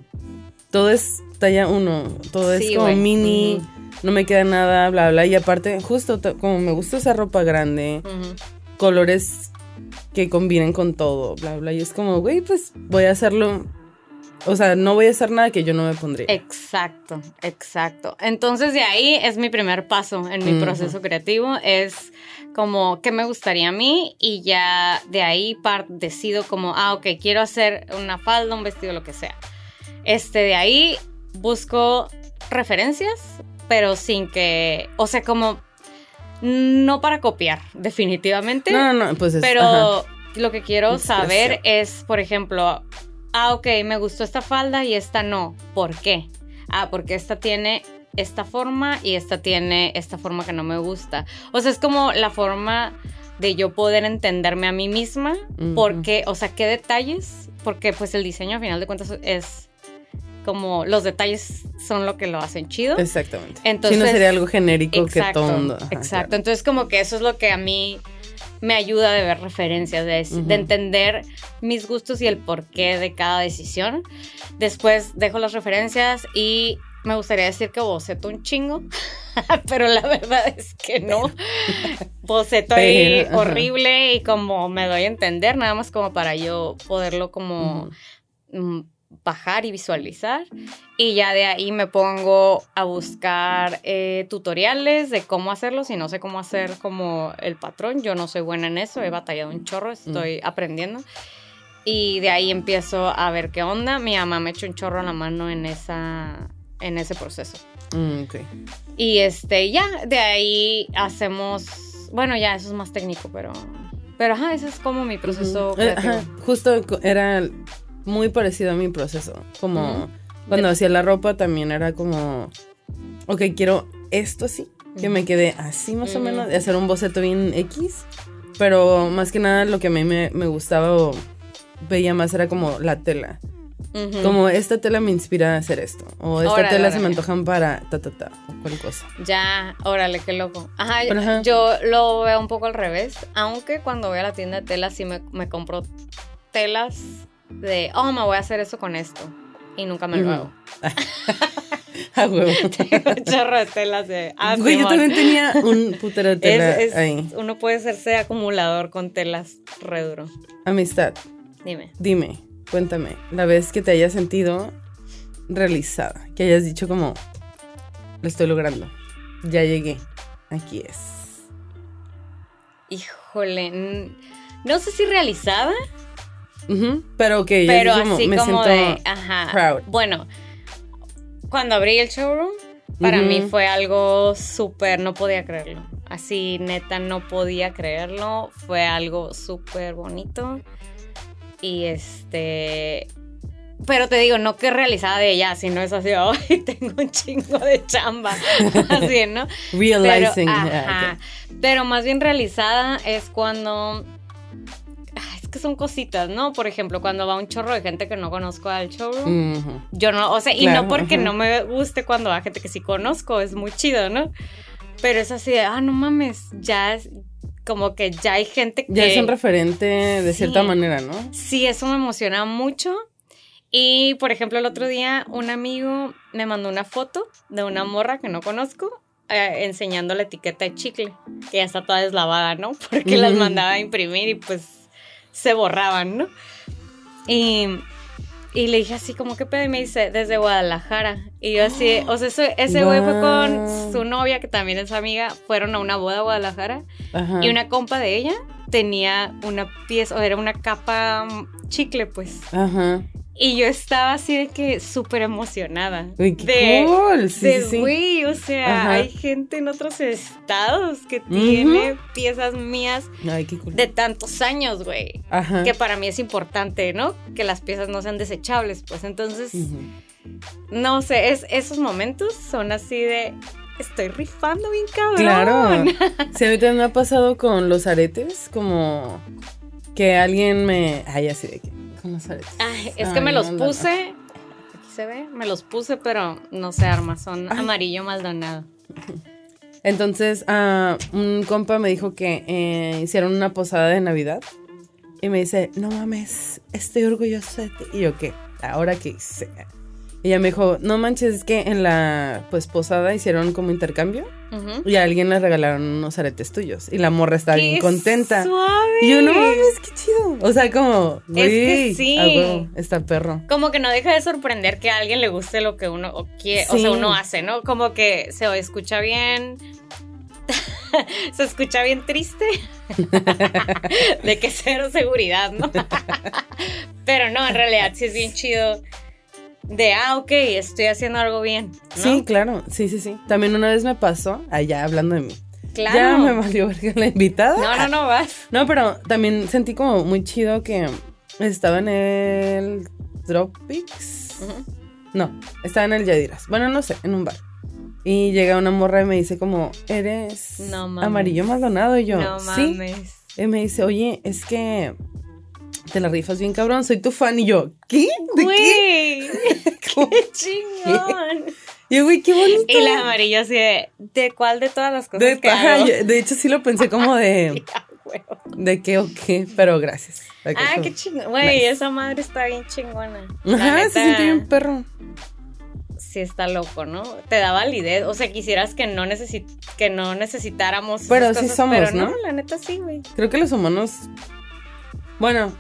todo es talla uno, todo es como mini, Ujú. No me queda nada, bla bla. Y aparte justo como me gusta esa ropa grande, colores que combinen con todo, bla bla. Y es como, güey, pues voy a hacerlo. O sea, no voy a hacer nada que yo no me pondría. Exacto, exacto. Entonces de ahí es mi primer paso en mi proceso creativo, es como qué me gustaría a mí y ya de ahí decido como, ah, ok, quiero hacer una falda, un vestido, lo que sea. Este, de ahí busco referencias, pero sin que, o sea, como, no para copiar, definitivamente. No, no, no, pues es, Pero ajá. lo que quiero saber es, por ejemplo, ah, ok, me gustó esta falda y esta no. ¿Por qué? Ah, porque esta tiene esta forma y esta tiene esta forma que no me gusta. O sea, es como la forma de yo poder entenderme a mí misma, Ujú. porque, o sea, qué detalles, porque pues el diseño a final de cuentas es como los detalles son lo que lo hacen chido. Exactamente. Entonces- si no sería algo genérico Exacto, que todo mundo. ajá, exacto. claro. Entonces como que eso es lo que a mí me ayuda de ver referencias, de, entender mis gustos y el porqué de cada decisión. Después dejo las referencias y me gustaría decir que boceto un chingo, pero la verdad es que no. Boceto ahí horrible y como me doy a entender, nada más como para yo poderlo como bajar y visualizar. Y ya de ahí me pongo a buscar eh, tutoriales de cómo hacerlo. Si no sé cómo hacer como el patrón, yo no soy buena en eso, he batallado un chorro, estoy aprendiendo. Y de ahí empiezo a ver qué onda. Mi mamá me echó un chorro a la mano en, esa, en ese proceso. Mm, ok. Y este, ya, de ahí hacemos. Bueno, ya, eso es más técnico, pero. Pero ajá, ese es como mi proceso Ujú. Eh, creativo. ajá, Justo era muy parecido a mi proceso. Como cuando hacía la ropa también era como, ok, quiero esto así, que me quede así más o menos, de hacer un boceto bien X. Pero más que nada lo que a mí me, me gustaba o veía más era como la tela. Como esta tela me inspira a hacer esto. O esta Órale, tela se me antojan para ta, ta, ta, o cual cosa. Ya, órale, qué loco. Ajá. yo lo veo un poco al revés, aunque cuando voy a la tienda de telas sí me, me compro telas de, oh, me voy a hacer eso con esto. Y nunca me lo hago. A huevo. Tengo un chorro de telas de... Ah, Güey, yo también tenía un putero de tela Es- es- ahí. Uno puede hacerse acumulador con telas re duro. Amistad, Dime. dime, cuéntame, la vez que te hayas sentido realizada, que hayas dicho como, lo estoy logrando, ya llegué, aquí es. Híjole, no sé si realizada, Ujú, Pero que ya pero como, así me como siento de, ajá. proud. Bueno, cuando abrí el showroom, para mí fue algo súper, no podía creerlo. Así, neta, no podía creerlo. Fue algo súper bonito. Y este. Pero te digo, no que realizada de ella, sino es así, ay, tengo un chingo de chamba. así, ¿no? Pero, realizing. ajá. yeah, Pero más bien realizada es cuando. Que son cositas, ¿no? Por ejemplo, cuando va un chorro de gente que no conozco al showroom. Ujú. Yo no, o sea, y Claro, no porque no me guste cuando va gente que sí conozco, es muy chido, ¿no? Pero es así de, ah, no mames, ya es como que ya hay gente que... Ya es un referente de cierta manera, ¿no? Sí, eso me emociona mucho. Y, por ejemplo, el otro día un amigo me mandó una foto de una morra que no conozco eh, enseñando la etiqueta de chicle, que ya está toda deslavada, ¿no? Porque las mandaba a imprimir y pues se borraban, ¿no? Y, y le dije así, como, ¿qué pedo? Y me dice, desde Guadalajara. Y yo así, o sea, ese güey fue con su novia, que también es amiga, fueron a una boda a Guadalajara. Ajá. Y una compa de ella tenía una pieza, o era una capa mm, chicle, pues. Ajá. Y yo estaba así de que súper emocionada. Uy, qué de, cool. Sí, de, sí, sí. güey, o sea, Ajá. hay gente en otros estados que tiene piezas mías Ay, qué cool. de tantos años, güey. Ajá. Que para mí es importante, ¿no? Que las piezas no sean desechables, pues. Entonces, no sé, es, esos momentos son así de. Estoy rifando bien cabrón. Claro. Sí, a mí también me ha pasado con los aretes, como que alguien me. Ay, así de que. Con los aretes. Ay, es que me los puse. Aquí se ve, me los puse, pero no se arma, son Ay. amarillo maldonado. Entonces, ah, un compa me dijo que eh, hicieron una posada de Navidad. Y me dice, no mames, estoy orgulloso de ti. Y yo, ¿qué? ¿Ahora qué hice? Y ella me dijo, no manches, es que en la pues posada hicieron como intercambio. Y a alguien le regalaron unos aretes tuyos. Y la morra está bien ¡Qué contenta. Suave. Y yo, no mames, qué chido. O sea, como, Es que sí. está perro. Como que no deja de sorprender que a alguien le guste lo que uno o quiere, o sea, uno hace, ¿no? Como que se escucha bien. se escucha bien triste. de que cero seguridad, ¿no? Pero no, en realidad sí es bien chido. De, ah, ok, estoy haciendo algo bien. ¿no? Sí, claro, sí, sí, sí. También una vez me pasó, allá hablando de mí. claro. Ya me valió verga la invitada. No, no, no vas. No, pero también sentí como muy chido que estaba en el Tropics. Ujú. No, estaba en el Yadiras. Bueno, no sé, en un bar. Y llega una morra y me dice como, eres No amarillo Maldonado. Y yo, no sí. mames. Y me dice, oye, es que te la rifas bien cabrón, soy tu fan. Y yo, ¿qué? ¿De qué? Güey, ¿Cómo? qué chingón. Y yo, güey, qué bonito. Y la amarilla así de, ¿de cuál de todas las cosas De, que ajá, hago? yo- de hecho, sí lo pensé como de, de qué o qué, pero gracias. Ah, como- qué chingón. Güey, Nice. esa madre está bien chingona. Ajá, neta, se siente bien perro. Sí está loco, ¿no? Te da validez. O sea, quisieras que no, necesit que no necesitáramos Pero esas sí cosas, somos, pero ¿no? la neta sí, güey. Creo que los humanos, bueno,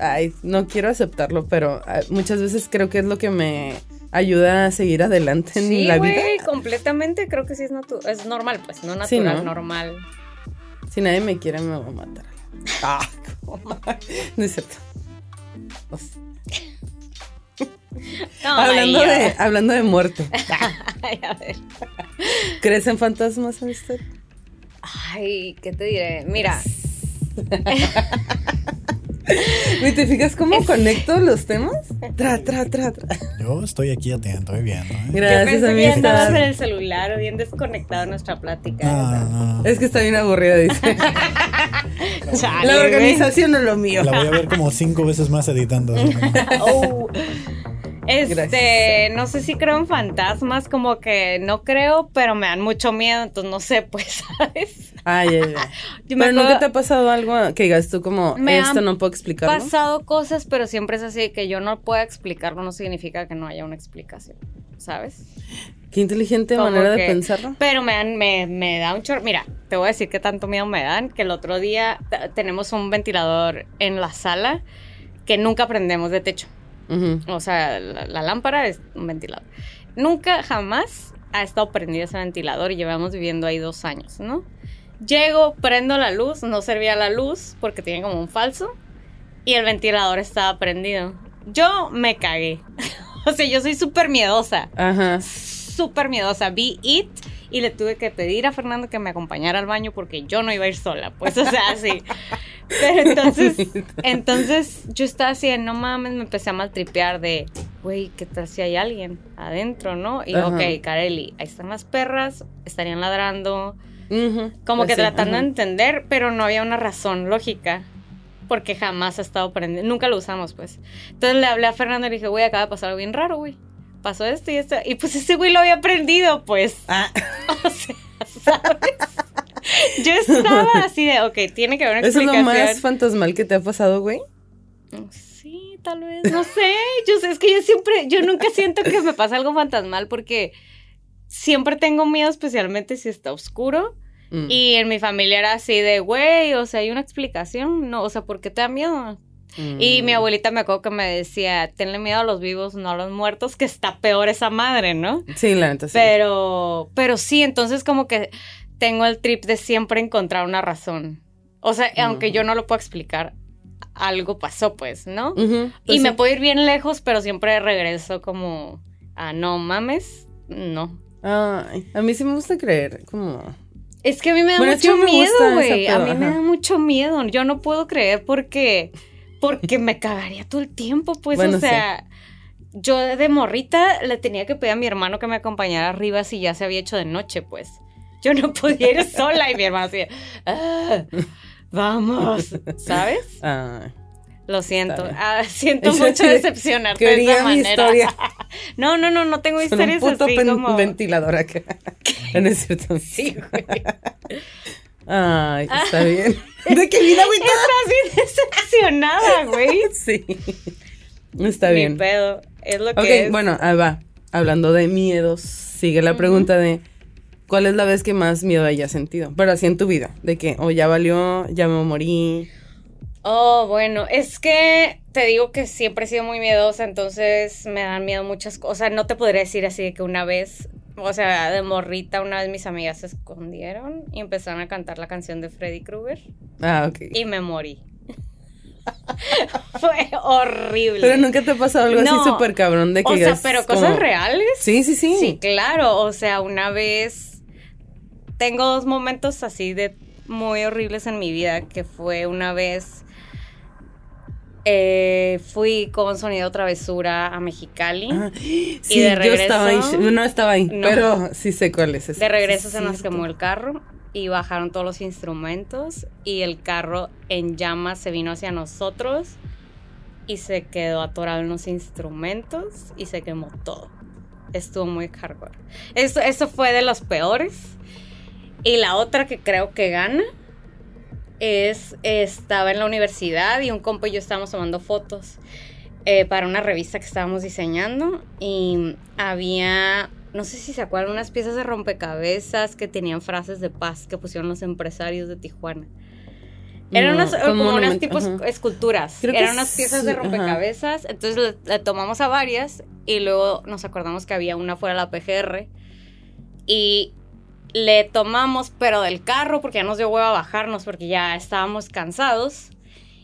ay, no quiero aceptarlo, pero ah, muchas veces creo que es lo que me ayuda a seguir adelante en Sí, la güey, vida. completamente. Creo que sí es, natu- es normal, pues, no natural, Sí, ¿no? normal. Si nadie me quiere, me va a matar. Ah, no es cierto. O sea, No, hablando, María. de, hablando de muerte, Ay, a ver. ¿crees en fantasmas, amistad? Ay, ¿qué te diré? Mira, ¿Te fijas cómo conecto los temas? Tra, tra, tra, tra. Yo estoy aquí atento, voy viendo. ¿eh? yo Gracias, pensé que en el celular o bien desconectado de nuestra plática. No, no, no. Es que está bien aburrida, dice. Chale, La organización no es lo mío. La voy a ver como cinco veces más editando. Oh. Este, Gracias. no sé si creo en fantasmas, como que no creo, pero me dan mucho miedo, entonces no sé, pues, ¿sabes? Ay, ay, ay. Me Pero nunca acuerdo- te ha pasado algo que digas tú como, Me esto no puedo explicarlo. pasado cosas, pero siempre es así, que yo no pueda explicarlo no significa que no haya una explicación, ¿sabes? Qué inteligente Como manera de que- pensarlo. Pero me, dan, me, me da un chorro. Mira, te voy a decir qué tanto miedo me dan, que el otro día tenemos un ventilador en la sala que nunca prendemos de techo. O sea, la, la lámpara es un ventilador. Nunca, jamás ha estado prendido ese ventilador y llevamos viviendo ahí dos años, ¿no? Llego, prendo la luz, no servía la luz porque tiene como un falso y el ventilador estaba prendido. Yo me cagué. o sea, yo soy súper miedosa, Ajá. súper miedosa. Vi It y le tuve que pedir a Fernando que me acompañara al baño porque yo no iba a ir sola, pues, o sea, así. Pero entonces, entonces yo estaba así, de, no mames, me empecé a maltripear de, güey, ¿qué tal si hay alguien adentro, no? Y Ajá. ok, Kareli, ahí están las perras, estarían ladrando, como que tratando ajá. de entender, pero no había una razón lógica. Porque jamás ha estado prendido. Nunca lo usamos, pues. Entonces le hablé a Fernando y le dije, güey, acaba de pasar algo bien raro, güey. Pasó esto y esto. Y pues ese güey lo había prendido, pues. Ah, O sea, ¿sabes? Yo estaba así de, ok, tiene que haber una ¿Eso es lo explicación. más fantasmal que te ha pasado, güey? Sí, tal vez, no sé. Yo sé, es que yo siempre, yo nunca siento que me pasa algo fantasmal porque siempre tengo miedo, especialmente si está oscuro. Mm. Y en mi familia era así de, güey, o sea, hay una explicación, no, o sea, ¿por qué te da miedo? Y Mm. mi abuelita me acuerdo que me decía, tenle miedo a los vivos, no a los muertos, que está peor esa madre, ¿no? Sí, la neta sí. Pero, pero sí, entonces como que tengo el trip de siempre encontrar una razón. O sea, aunque yo no lo puedo explicar, algo pasó, pues, ¿no? Ujú, pues y me puedo ir bien lejos, pero siempre regreso como a no mames, no. Ay, a mí sí me gusta creer, como... Es que a mí me da Bueno, mucho me miedo, güey. A mí me da mucho miedo. Yo no puedo creer porque porque me cagaría todo el tiempo, pues, Bueno, o sea, yo de morrita le tenía que pedir a mi hermano que me acompañara arriba si ya se había hecho de noche, pues. Yo no podía ir sola y mi hermano así, "Ah, vamos, ¿sabes? Ay, Lo siento, ah, siento Eso mucho decepcionarte de esa mi manera. historia. No, no, no, no tengo un historias puto así como... ventilador acá. No es cierto. Sí, güey. Ay, está bien. ¿De qué vida, güey? Estás bien decepcionada, güey. Sí. Está bien. pedo. Es lo que Ok, es. bueno, va. Hablando de miedos, sigue la pregunta de ¿cuál es la vez que más miedo hayas sentido? Pero así en tu vida, de que, o ya valió, ya me morí. Oh, bueno, es que te digo que siempre he sido muy miedosa, entonces me dan miedo muchas cosas. O sea, no te podría decir así de que una vez, o sea, de morrita, una vez mis amigas se escondieron y empezaron a cantar la canción de Freddy Krueger Ah, ok. y me morí. Fue horrible. Pero nunca te ha pasado algo No. así súper cabrón de que o sea, pero cosas como- reales. Sí, sí, sí. Sí, claro. O sea, una vez tengo dos momentos así de muy horribles en mi vida, que fue una vez eh, fui con Sonido Travesura a Mexicali. Ah, sí, de yo estaba ahí. regreso- No estaba ahí, No. pero sí sé cuál es ese. De regreso Sí, se nos quemó el carro y bajaron todos los instrumentos y el carro en llamas se vino hacia nosotros y se quedó atorado en los instrumentos y se quemó todo. Estuvo muy hardcore. Eso, eso fue de los peores. Y la otra que creo que gana es, estaba en la universidad y un compa y yo estábamos tomando fotos eh, para una revista que estábamos diseñando y había, no sé si se acuerdan, unas piezas de rompecabezas que tenían frases de paz que pusieron los empresarios de Tijuana. Eran No, unas, con como unas tipos ajá. esculturas. Creo Eran unas piezas de ajá. rompecabezas. Entonces le, le tomamos a varias y luego nos acordamos que había una fuera de la PGR y le tomamos, pero del carro, porque ya nos dio hueva bajarnos, porque ya estábamos cansados.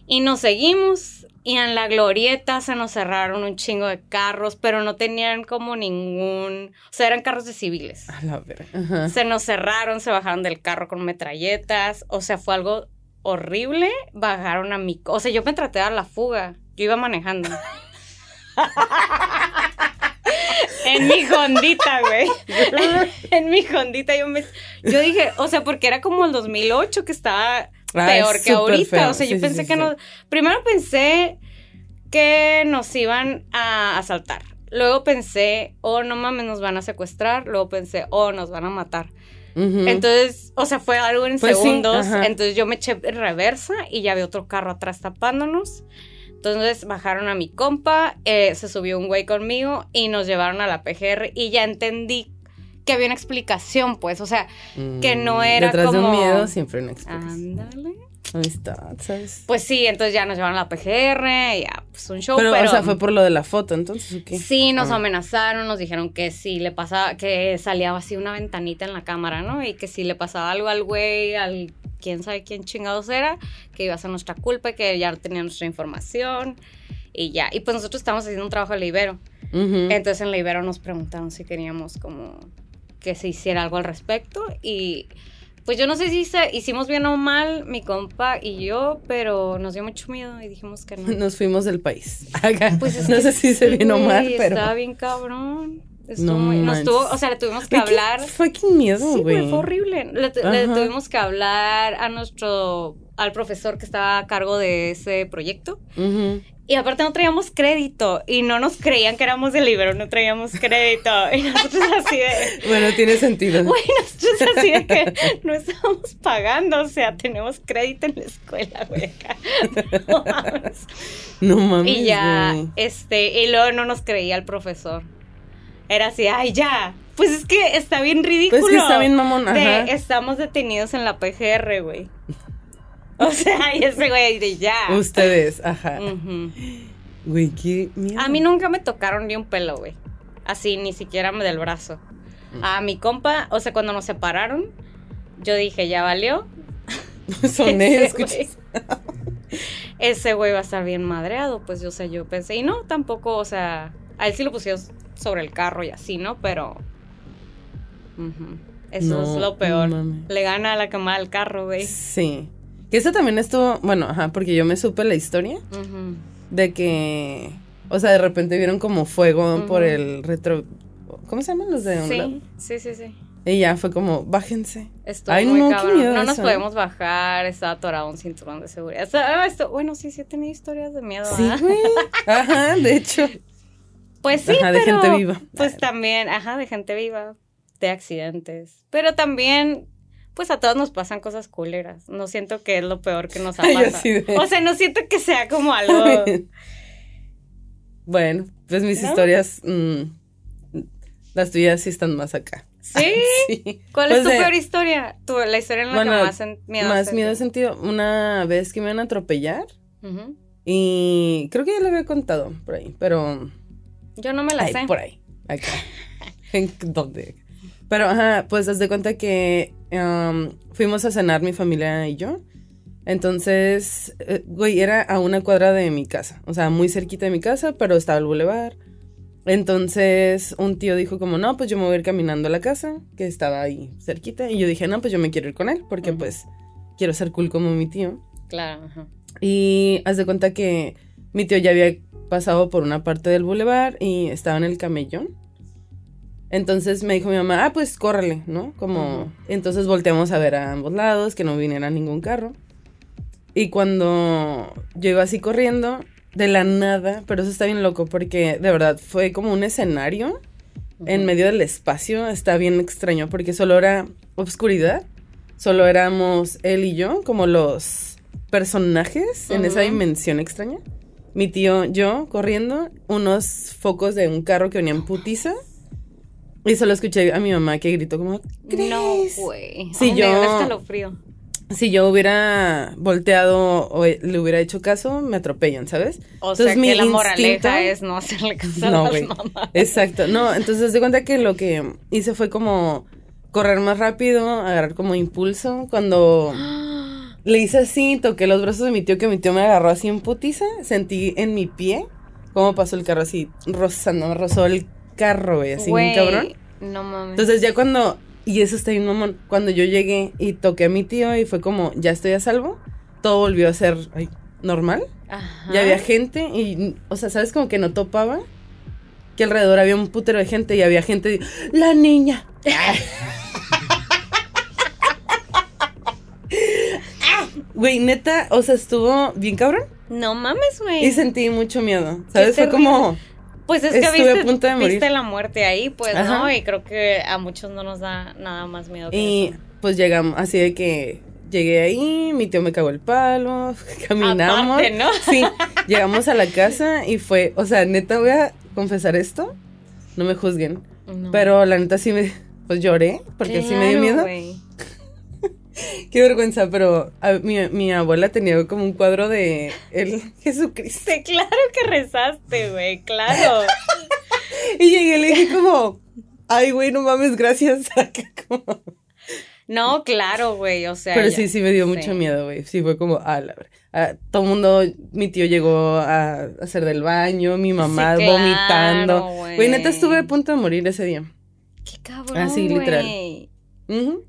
Y nos seguimos. Y en la glorieta se nos cerraron un chingo de carros, pero no tenían como ningún. O sea, eran carros de civiles. A la verga. Ajá. Se nos cerraron, se bajaron del carro con metralletas. O sea, fue algo horrible. Bajaron a mi. O sea, yo me traté de dar la fuga. Yo iba manejando. en mi hondita, güey. en mi hondita yo me. Yo dije, o sea, porque era como el 2008 que estaba Ah, peor es que ahorita. feo. O sea, yo Sí, pensé sí, que sí. no. Primero pensé que nos iban a asaltar. Luego pensé, oh, no mames, nos van a secuestrar. Luego pensé, oh, nos van a matar. Entonces, o sea, fue algo en Pues segundos. entonces yo me eché en reversa y ya había otro carro atrás tapándonos. Entonces bajaron a mi compa, eh, se subió un güey conmigo y nos llevaron a la PGR y ya entendí que había una explicación, pues, o sea, que no Mm, era Detrás de un como- miedo siempre hay una explicación. ándale. Amistad, ¿sabes? Pues sí, entonces ya nos llevaron a la PGR, y ya, pues un show, pero, pero... o sea, fue por lo de la foto, entonces, ¿o qué? Sí, nos Ah. amenazaron, nos dijeron que si le pasaba, que salía así una ventanita en la cámara, ¿no? Y que si le pasaba algo al güey, al quién sabe quién chingados era, que iba a ser nuestra culpa, que ya tenía nuestra información y ya. Y pues nosotros estábamos haciendo un trabajo en la Ibero. Ujú. Entonces en la Ibero nos preguntaron si queríamos como que se hiciera algo al respecto y pues yo no sé si se- hicimos bien o mal mi compa y yo, pero nos dio mucho miedo y dijimos que no. Nos fuimos del país. Pues es no que sé si se sí, vino mal, pero. Estaba bien cabrón. Estuvo No muy- nos tuvo, o sea, le tuvimos que Ay, qué hablar. fucking miedo, Sí, güey. fue horrible. Le, tuvimos que hablar a nuestro, al profesor que estaba a cargo de ese proyecto. Y aparte no traíamos crédito y no nos creían que éramos del libro, no traíamos crédito. Y nosotros así de, Bueno, tiene sentido. güey, nosotros así de que no estábamos pagando, o sea, tenemos crédito en la escuela, güey. No mames. No mames. Y ya, este, y luego no nos creía el profesor. Era así, ay, ya. Pues es que está bien ridículo. Pues que está bien mamón, de, estamos detenidos en la PGR, güey. O sea, y ese güey de ya. Ustedes, ajá. Ujú. Güey, qué miedo. A mí nunca me tocaron ni un pelo, güey. Así, ni siquiera me del brazo. Mm. A mi compa, o sea, cuando nos separaron, yo dije, ya valió. Soné, Ese escuchas. Ese güey va a estar bien madreado, pues yo sé, yo pensé, y no, tampoco, o sea, a él sí lo pusieron sobre el carro y así, ¿no? Pero eso No, es lo peor. Le gana la quemada al carro, güey. Sí. Que eso también estuvo, bueno, ajá, porque yo me supe la historia de que, o sea, de repente vieron como fuego por el retro, ¿cómo se llaman los de un? Sí, sí, sí, sí. Y ya fue como, bájense. Estuvo Ay, muy no, cabrón. miedo no nos eso. podemos bajar, estaba atorado un cinturón de seguridad. O sea, ah, esto, bueno, sí, sí he tenido historias de miedo. Sí, güey. Ajá, de hecho. Pues sí, Ajá, de pero, gente viva. Pues también, ajá, de gente viva, de accidentes. Pero también, pues a todos nos pasan cosas culeras. No siento que es lo peor que nos ha pasado. de- O sea, no siento que sea como algo. Bueno, pues mis ¿No? historias, mm, las tuyas sí están más acá. ¿Sí? Sí. ¿Cuál Pues es tu de- peor historia? Tu, la historia en la Bueno, que más miedo Más has miedo he sentido. sentido una vez que me iban a atropellar y creo que ya lo había contado por ahí, pero Yo no me la sé. por ahí, acá. ¿En dónde? Pero, ajá, pues haz de cuenta que um, fuimos a cenar mi familia y yo. Entonces, eh, güey, era a una cuadra de mi casa. O sea, muy cerquita de mi casa, pero estaba el bulevar. Entonces, un tío dijo como, no, pues yo me voy a ir caminando a la casa, que estaba ahí cerquita. Y yo dije, no, pues yo me quiero ir con él, porque pues quiero ser cool como mi tío. Claro, ajá. Y haz de cuenta que mi tío ya había pasado por una parte del bulevar y estaba en el camellón. Entonces me dijo mi mamá, ah, pues córrele, ¿no? Como, entonces volteamos a ver a ambos lados, que no viniera ningún carro. Y cuando llegó así corriendo, de la nada, pero eso está bien loco, porque de verdad fue como un escenario en medio del espacio, está bien extraño, porque solo era obscuridad, solo éramos él y yo, como los personajes en esa dimensión extraña. Mi tío, yo, corriendo, unos focos de un carro que venía en putiza. Y solo escuché a mi mamá que gritó como, No, güey. Me yo- escalofrío. Si yo hubiera volteado o le hubiera hecho caso, me atropellan, ¿sabes? O Entonces, sea mi que la moraleja es no hacerle caso a No, las mamás. Exacto. No, entonces de cuenta que lo que hice fue como correr más rápido, agarrar como impulso. Cuando le hice así, toqué los brazos de mi tío, que mi tío me agarró así en putiza, sentí en mi pie cómo pasó el carro así, rozando, rozó el carro, güey, así, Güey, cabrón. No mames. Entonces ya cuando, y eso está bien mamón, cuando yo llegué y toqué a mi tío y fue como, ya estoy a salvo, todo volvió a ser ay, normal. Ajá. Ya había gente y, o sea, ¿sabes? Como que no topaba. Que alrededor había un putero de gente y había gente. La niña. Güey, neta, o sea, estuvo bien cabrón. No mames, güey. Y sentí mucho miedo. ¿Sabes? Fue como. Pues es que Estuve viste, a punto de morir. viste la muerte ahí, pues, Ajá. ¿no? Y creo que a muchos no nos da nada más miedo que Y eso. pues llegamos, así de que llegué ahí, mi tío me cagó el palo, caminamos. Aparte, ¿no? Sí, llegamos a la casa y fue, o sea, neta voy a confesar esto, no me juzguen, No. pero la neta sí me, pues lloré, porque sí me dio Claro, miedo. güey. Qué vergüenza, pero a- mi, mi abuela tenía como un cuadro de el Jesucristo. Claro que rezaste, güey, claro. Y llegué y le dije como, ay, güey, no mames, gracias. Como- No, claro, güey, o sea. Pero ya- sí, sí me dio mucho miedo, güey. Sí, fue como, ah, la verdad. Ah, todo el mundo, mi tío llegó a hacer del baño, mi mamá Sí, claro, vomitando. güey. Güey, neta estuve a punto de morir ese día. Qué cabrón, Ah, sí, literal.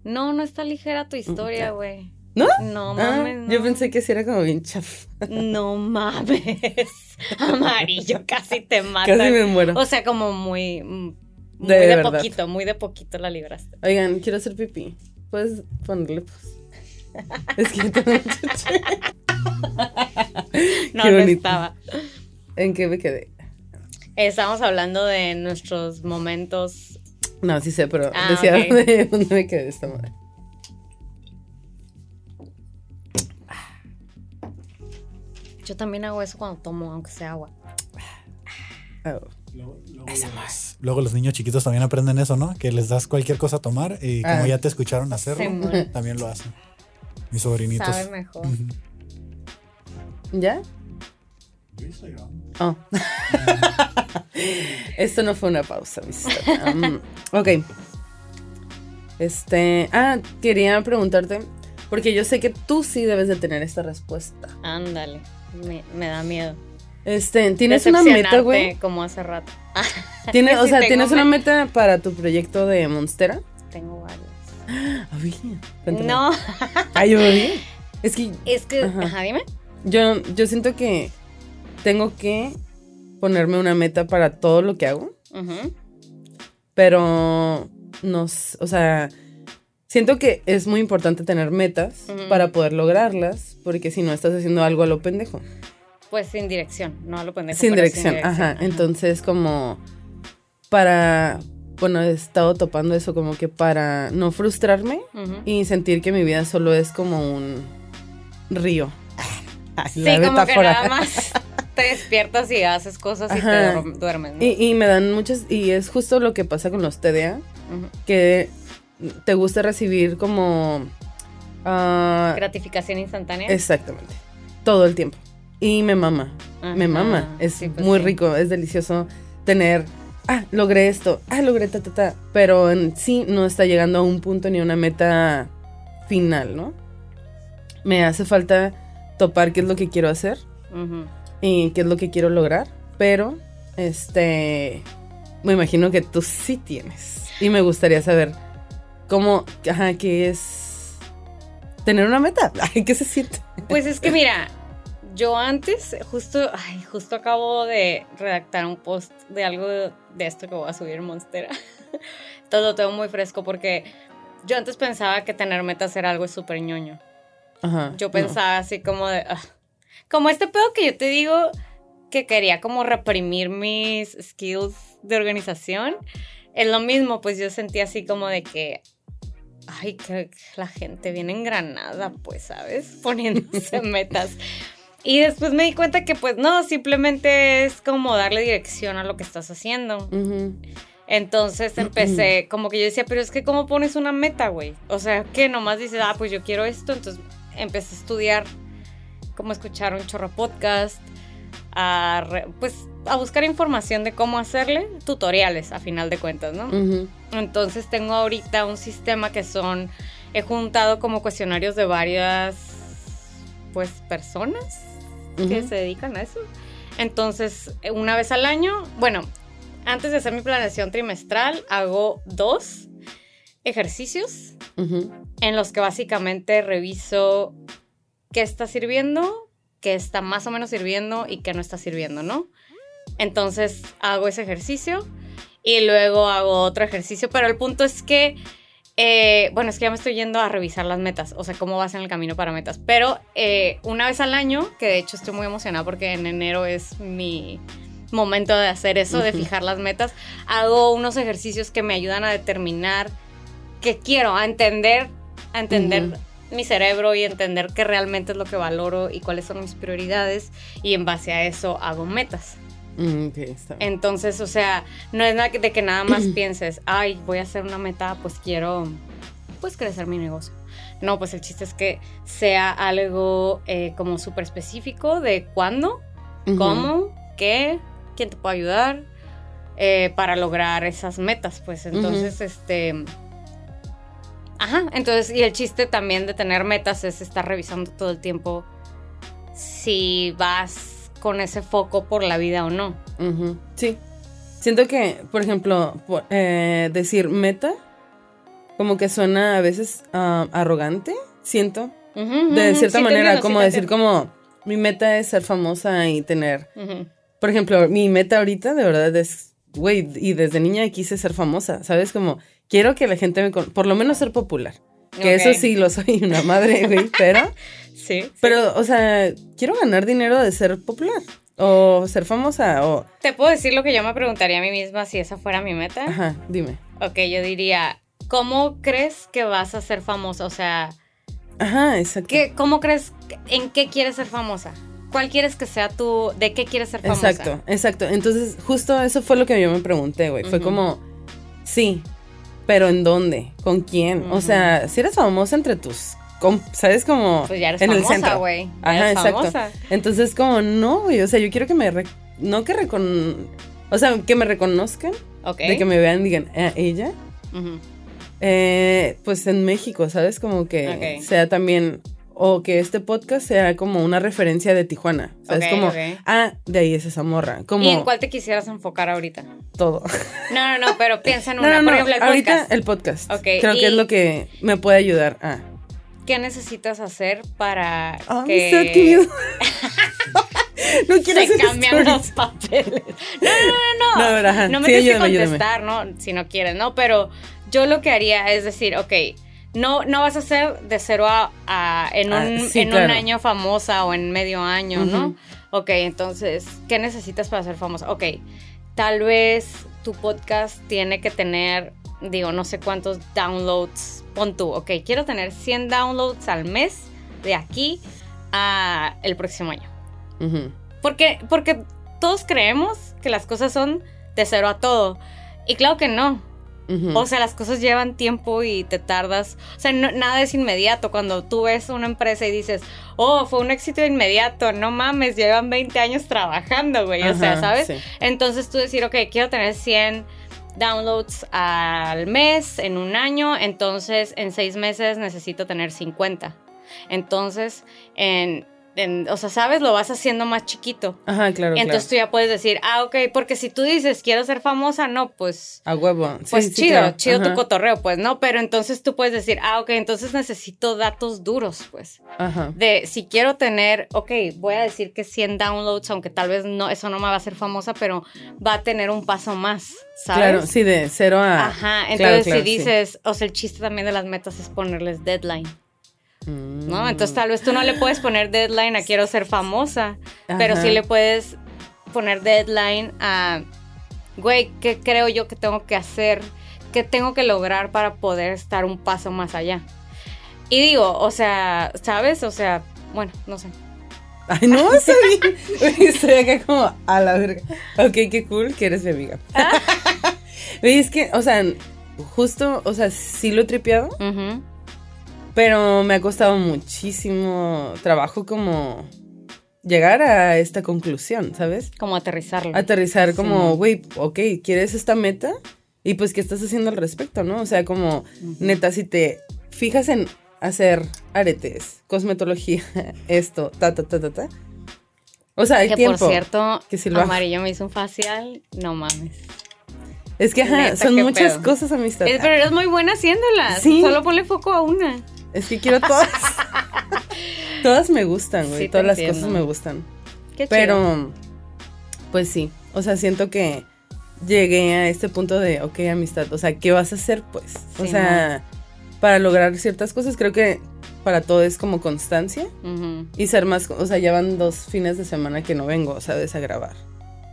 No, no está ligera tu historia, Ok. güey. ¿No? No Ah, mames, no. Yo pensé que sí era como bien chaf. No mames. Amarillo, casi te mata. Casi me muero. O sea, como muy. mm, Muy De poquito, muy de poquito la libraste. Oigan, quiero hacer pipí. ¿Puedes ponerle pues? Es que ch- No, Qué no estaba. ¿En qué me quedé? Estamos hablando de nuestros momentos. No, sí sé, pero Ah, decía ok. dónde, dónde me quedé esta madre. Yo también hago eso cuando tomo, aunque sea agua. Ah, Luego, luego los, luego los niños chiquitos también aprenden eso, ¿no? Que les das cualquier cosa a tomar y como Ah. ya te escucharon hacerlo, también lo hacen. Mis sobrinitos. Sabe mejor. ¿Ya? Oh. Esto no fue una pausa, mis um, Ok. Este. Ah, quería preguntarte. Porque yo sé que tú sí debes de tener esta respuesta. Ándale. Me, me da miedo. Este, ¿tienes una meta, güey? Como hace rato. ¿Tienes, o Sí, sea, ¿tienes una meta. para tu proyecto de Monstera? Tengo. Ah, bien. Cuéntame. No, Ah, yo. Es que es que. Ajá. Ajá, dime. yo, yo siento que tengo que ponerme una meta para todo lo que hago. Pero no, s- o sea, siento que es muy importante tener metas para poder lograrlas, porque si no estás haciendo algo a lo pendejo. Pues sin dirección, no a lo pendejo. sin, dirección, ajá. Entonces, como para, bueno, he estado topando eso como que para no frustrarme y sentir que mi vida solo es como un río. Ay, Sí, la como que metáfora. nada más te despiertas y haces cosas y te duerm- duermes. ¿no? Y, y me dan muchas, y es justo lo que pasa con los TDA, que te gusta recibir como... ah, Gratificación instantánea. exactamente. Todo el tiempo. Y me mama. Me mama. Es Sí, pues muy sí. rico, es delicioso tener... Ah, logré esto. Ah, logré ta, ta, ta. Pero en sí no está llegando a un punto ni a una meta final, ¿no? Me hace falta topar qué es lo que quiero hacer Ujú. Y qué es lo que quiero lograr. Pero, este... Me imagino que tú sí tienes. Y me gustaría saber cómo... Ajá, qué es... Tener una meta. ¿qué se siente? Pues es que mira, yo antes, justo, ay, justo acabo de redactar un post de algo de esto que voy a subir en Monstera. Todo lo tengo muy fresco porque yo antes pensaba que tener metas era algo súper ñoño. Ajá. Yo no. pensaba así como de, ah, como este pedo que yo te digo que quería como reprimir mis skills de organización. Es lo mismo, pues yo sentía así como de que, ay, que la gente viene engranada, pues, ¿sabes? Poniéndose metas. Y después me di cuenta que pues no, simplemente es como darle dirección a lo que estás haciendo. Entonces empecé, como que yo decía, pero es que ¿cómo pones una meta, güey? O sea, que nomás dices, ah, pues yo quiero esto. Entonces empecé a estudiar cómo escuchar un chorro podcast, a re- pues a buscar información de cómo hacerle, tutoriales a final de cuentas, ¿no? Entonces tengo ahorita un sistema que son, he juntado como cuestionarios de varias, pues, personas que se dedican a eso. Entonces, una vez al año, bueno, antes de hacer mi planeación trimestral, hago dos ejercicios en los que básicamente reviso qué está sirviendo, qué está más o menos sirviendo y qué no está sirviendo, ¿no? Entonces hago ese ejercicio y luego hago otro ejercicio, pero el punto es que, eh, bueno, es que ya me estoy yendo a revisar las metas, o sea, cómo vas en el camino para metas, pero eh, una vez al año, que de hecho estoy muy emocionada porque en enero es mi momento de hacer eso, de fijar las metas, hago unos ejercicios que me ayudan a determinar qué quiero, a entender, a entender. Mi cerebro y entender qué realmente es lo que valoro y cuáles son mis prioridades y en base a eso hago metas. Mm. Entonces, o sea, no es nada de que nada más pienses, ay, voy a hacer una meta, pues quiero, pues crecer mi negocio. No, pues el chiste es que sea algo eh, como súper específico de cuándo, cómo, qué, quién te puede ayudar eh, para lograr esas metas, pues entonces, este... Ajá, entonces, y el chiste también de tener metas es estar revisando todo el tiempo si vas con ese foco por la vida o no. Sí. Siento que, por ejemplo, eh, decir meta, como que suena a veces ah, arrogante, siento. De cierta sí manera, entiendo, como decir como, mi meta es ser famosa y tener... Por ejemplo, mi meta ahorita de verdad es, güey, y desde niña quise ser famosa, ¿sabes? Como, quiero que la gente me... Por lo menos ser popular. Que eso sí lo soy una madre, güey, pero... Sí, sí. Pero, o sea, quiero ganar dinero de ser popular. O ser famosa, o... ¿Te puedo decir lo que yo me preguntaría a mí misma si esa fuera mi meta? Ajá, dime. Ok, yo diría, ¿cómo crees que vas a ser famosa? O sea, Ajá, exacto. ¿qué, ¿cómo crees, en qué quieres ser famosa? ¿Cuál quieres que sea tu, de qué quieres ser famosa? Exacto, exacto. Entonces, justo eso fue lo que yo me pregunté, güey. Fue como, sí, pero ¿en dónde? ¿Con quién? O sea, si eres famosa entre tus, ¿sabes? Como Pues ya eres en el famosa, centro. güey. Ya Ajá, eres exacto. famosa. Entonces, como, no, güey. O sea, yo quiero que me, no que recon... O sea, que me reconozcan, Ok. de que me vean y digan, "Ah, ella. Eh, pues en México, ¿sabes? Como que Ok. sea también, o que este podcast sea como una referencia de Tijuana. ¿Sabes? Ok, como, ok. ah, de ahí es esa morra. Como ¿Y en cuál te quisieras enfocar ahorita? todo. No, no, no, pero piensa en una. no, Por no, ejemplo, el ahorita podcast. el podcast. Ok, Creo que es lo que me puede ayudar. Ah, ¿Qué necesitas hacer para que no quiero se cambian stories. los papeles? No, no, no, no. No. No me Sí, tienes que ayúdame. contestar, ¿no? Si no quieres, ¿no? Pero yo lo que haría es decir, ok, no, no vas a ser de cero a, a- en, Ah, un, sí, en un año famosa o en medio año, ¿no? Ok, entonces, ¿qué necesitas para ser famosa? Ok, tal vez tu podcast tiene que tener, digo, no sé cuántos downloads, pon tú, ok, quiero tener 100 downloads al mes de aquí a el próximo año. Porque, porque todos creemos que las cosas son de cero a todo. Y claro que no. O sea, las cosas llevan tiempo y te tardas. O sea, no- nada es inmediato. Cuando tú ves una empresa y dices, oh, fue un éxito inmediato, no mames, llevan 20 años trabajando, güey. o sea, ¿sabes? sí. Entonces tú decir, ok, quiero tener 100 downloads al mes, en un año, entonces en seis meses necesito tener 50. Entonces, en en- o sea, ¿sabes? Lo vas haciendo más chiquito. Ajá, claro, Entonces tú ya puedes decir, ah, ok, porque si tú dices, quiero ser famosa, no, pues. A huevo. Sí, pues sí, chido, claro. chido tu cotorreo, pues, ¿no? Pero entonces tú puedes decir, ah, ok, entonces necesito datos duros, pues. Ajá. De si quiero tener, ok, voy a decir que 100 downloads, aunque tal vez no, eso no me va a hacer famosa, pero va a tener un paso más, ¿sabes? Claro, sí, de cero a. Ajá, entonces claro, si dices, o sea, el chiste también de las metas es ponerles deadline, Mm. ¿no? Entonces tal vez tú no le puedes poner deadline a quiero ser famosa, pero sí le puedes poner deadline a, güey, ¿qué creo yo que tengo que hacer? ¿Qué tengo que lograr para poder estar un paso más allá? Y digo, o sea, ¿sabes? O sea, bueno, no sé. Ay, no. Güey, Estoy acá como a la verga. Ok, qué cool que eres mi amiga. Güey, es que, o sea, justo, o sea, sí lo he tripeado, Ujú. Pero me ha costado muchísimo trabajo como llegar a esta conclusión, ¿sabes? Como aterrizarlo. Aterrizar como, Sí. güey, ok, ¿quieres esta meta? Y pues, ¿qué estás haciendo al respecto, no? O sea, como, neta, si te fijas en hacer aretes, cosmetología, esto, ta, ta, ta, ta, ta. O sea, hay que tiempo. por cierto, que si lo. Amarillo me hizo un facial, no mames. Es que, ajá, Neta, son muchas pedo. cosas, amistad. Es- pero eres muy buena haciéndolas. Sí. Solo ponle foco a una. Es que quiero todas. todas me gustan, güey. Sí, todas las entiendo. cosas me gustan. Qué chido. Pero, pues sí. O sea, siento que llegué a este punto de, ok, amistad. O sea, ¿qué vas a hacer, pues? o sea, para lograr ciertas cosas, creo que para todo es como constancia y ser más. O sea, ya van dos fines de semana que no vengo, ¿sabes? A grabar.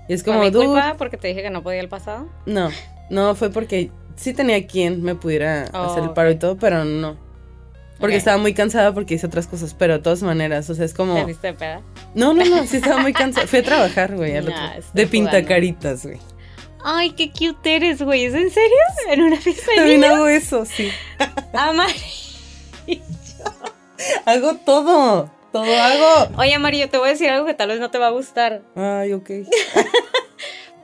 Y es ¿Por como, mi dude, culpa? Porque te dije que no podía el pasado. No, no, fue porque sí tenía quien me pudiera Oh, hacer el paro y todo, pero no. Porque estaba muy cansada porque hice otras cosas, pero de todas maneras, o sea, es como... ¿Te diste de peda? No, no, no, sí estaba muy cansada. Fui a trabajar, güey, al Nah, otro- estoy de pintacaritas, güey. Ay, qué cute eres, güey. ¿Es en serio? ¿En una fiesta de También niños? hago eso, sí. Amarillo. Hago todo, todo hago. Oye, Amarillo, te voy a decir algo que tal vez no te va a gustar. Ay, ok.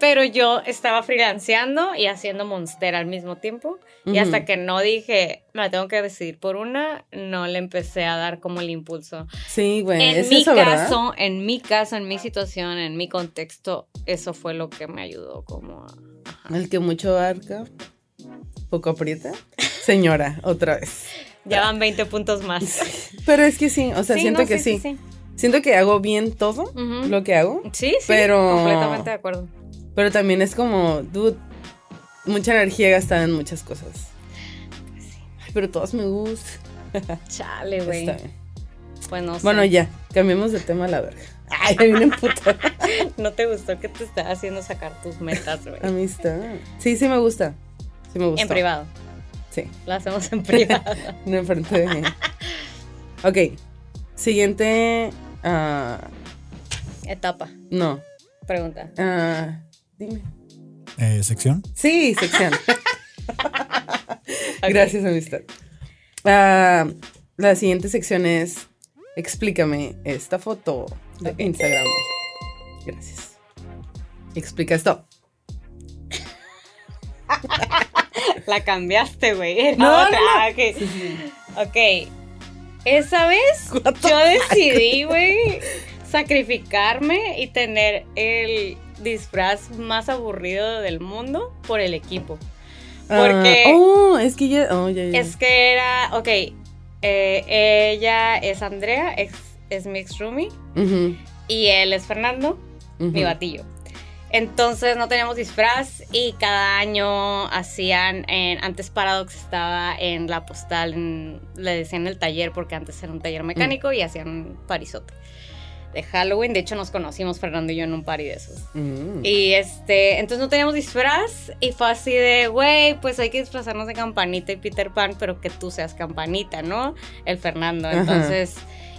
Pero yo estaba freelanceando y haciendo Monster al mismo tiempo. Y hasta que no dije, me tengo que decidir por una, no le empecé a dar como el impulso. Sí, güey, en es mi eso, ¿verdad? caso, en mi caso, en mi situación, en mi contexto, eso fue lo que me ayudó como a... El que mucho arca, poco aprieta. Señora, otra vez. Ya van 20 puntos más. Pero es que sí, o sea, Sí, siento no, que sí. Siento que hago bien todo lo que hago. Sí, sí, Pero- completamente de acuerdo. Pero también es como, dude, mucha energía gastada en muchas cosas. Ay, pero todas me gustan. Chale, güey. Sé. Bueno, ya, cambiemos de tema a la verga. Ay, me viene puta. ¿No te gustó que te estaba haciendo sacar tus metas, güey? Amistad. Sí, sí me gusta. Sí me gusta. En privado. Sí, Lo hacemos en privado. no enfrente de mí. Ok, siguiente. ah, Etapa. no. Pregunta. ah, dime. Eh, sección. Sí, sección. Gracias, amistad. Ah, la siguiente sección es Explícame esta foto de. Instagram. Gracias. Explica esto. La cambiaste, güey. No, otra. no, no. Ah, ok. Ok. Esa vez yo decidí, güey, sacrificarme y tener el disfraz más aburrido del mundo por el equipo. Porque- Ah, oh, es que ya. Oh, ya, ya. Es que era, ok, eh, ella es Andrea, es, es mi ex roomie, y él es Fernando, mi batillo. Entonces no teníamos disfraz y cada año hacían, en, antes Paradox estaba en la postal, en- le decían el taller porque antes era un taller mecánico y hacían un parizote de Halloween. De hecho nos conocimos Fernando y yo en un party de esos. Mm. Y este, entonces no teníamos disfraz y fue así de, güey, pues hay que disfrazarnos de Campanita y Peter Pan, pero que tú seas Campanita, ¿no? El Fernando. Ajá.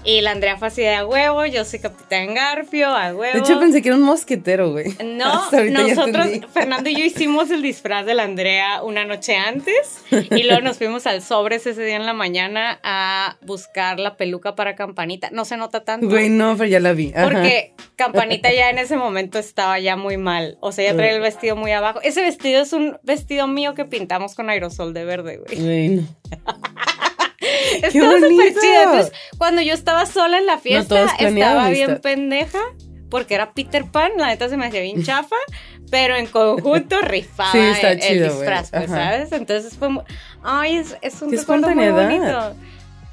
Y la Andrea fue así de a huevo, yo soy Capitán Garfio, a huevo. De hecho, pensé que era un mosquetero, güey. No, nosotros. Fernando y yo hicimos el disfraz de la Andrea una noche antes y luego nos fuimos al Sobres ese día en la mañana a buscar la peluca para Campanita. No se nota tanto. Güey, no, pero ya la vi. Ajá. Porque Campanita ya en ese momento estaba ya muy mal. O sea, ya traía el vestido muy abajo. Ese vestido es un vestido mío que pintamos con aerosol de verde, güey. Güey, no. Estaba súper chido. Entonces, cuando yo estaba sola en la fiesta, estaba bien pendeja. Porque era Peter Pan, la neta se me hacía bien chafa, pero en conjunto rifaba Sí, está el, chido, disfraz, pues. ¿sabes? Entonces fue muy, ay, es, es un recuerdo muy bonito.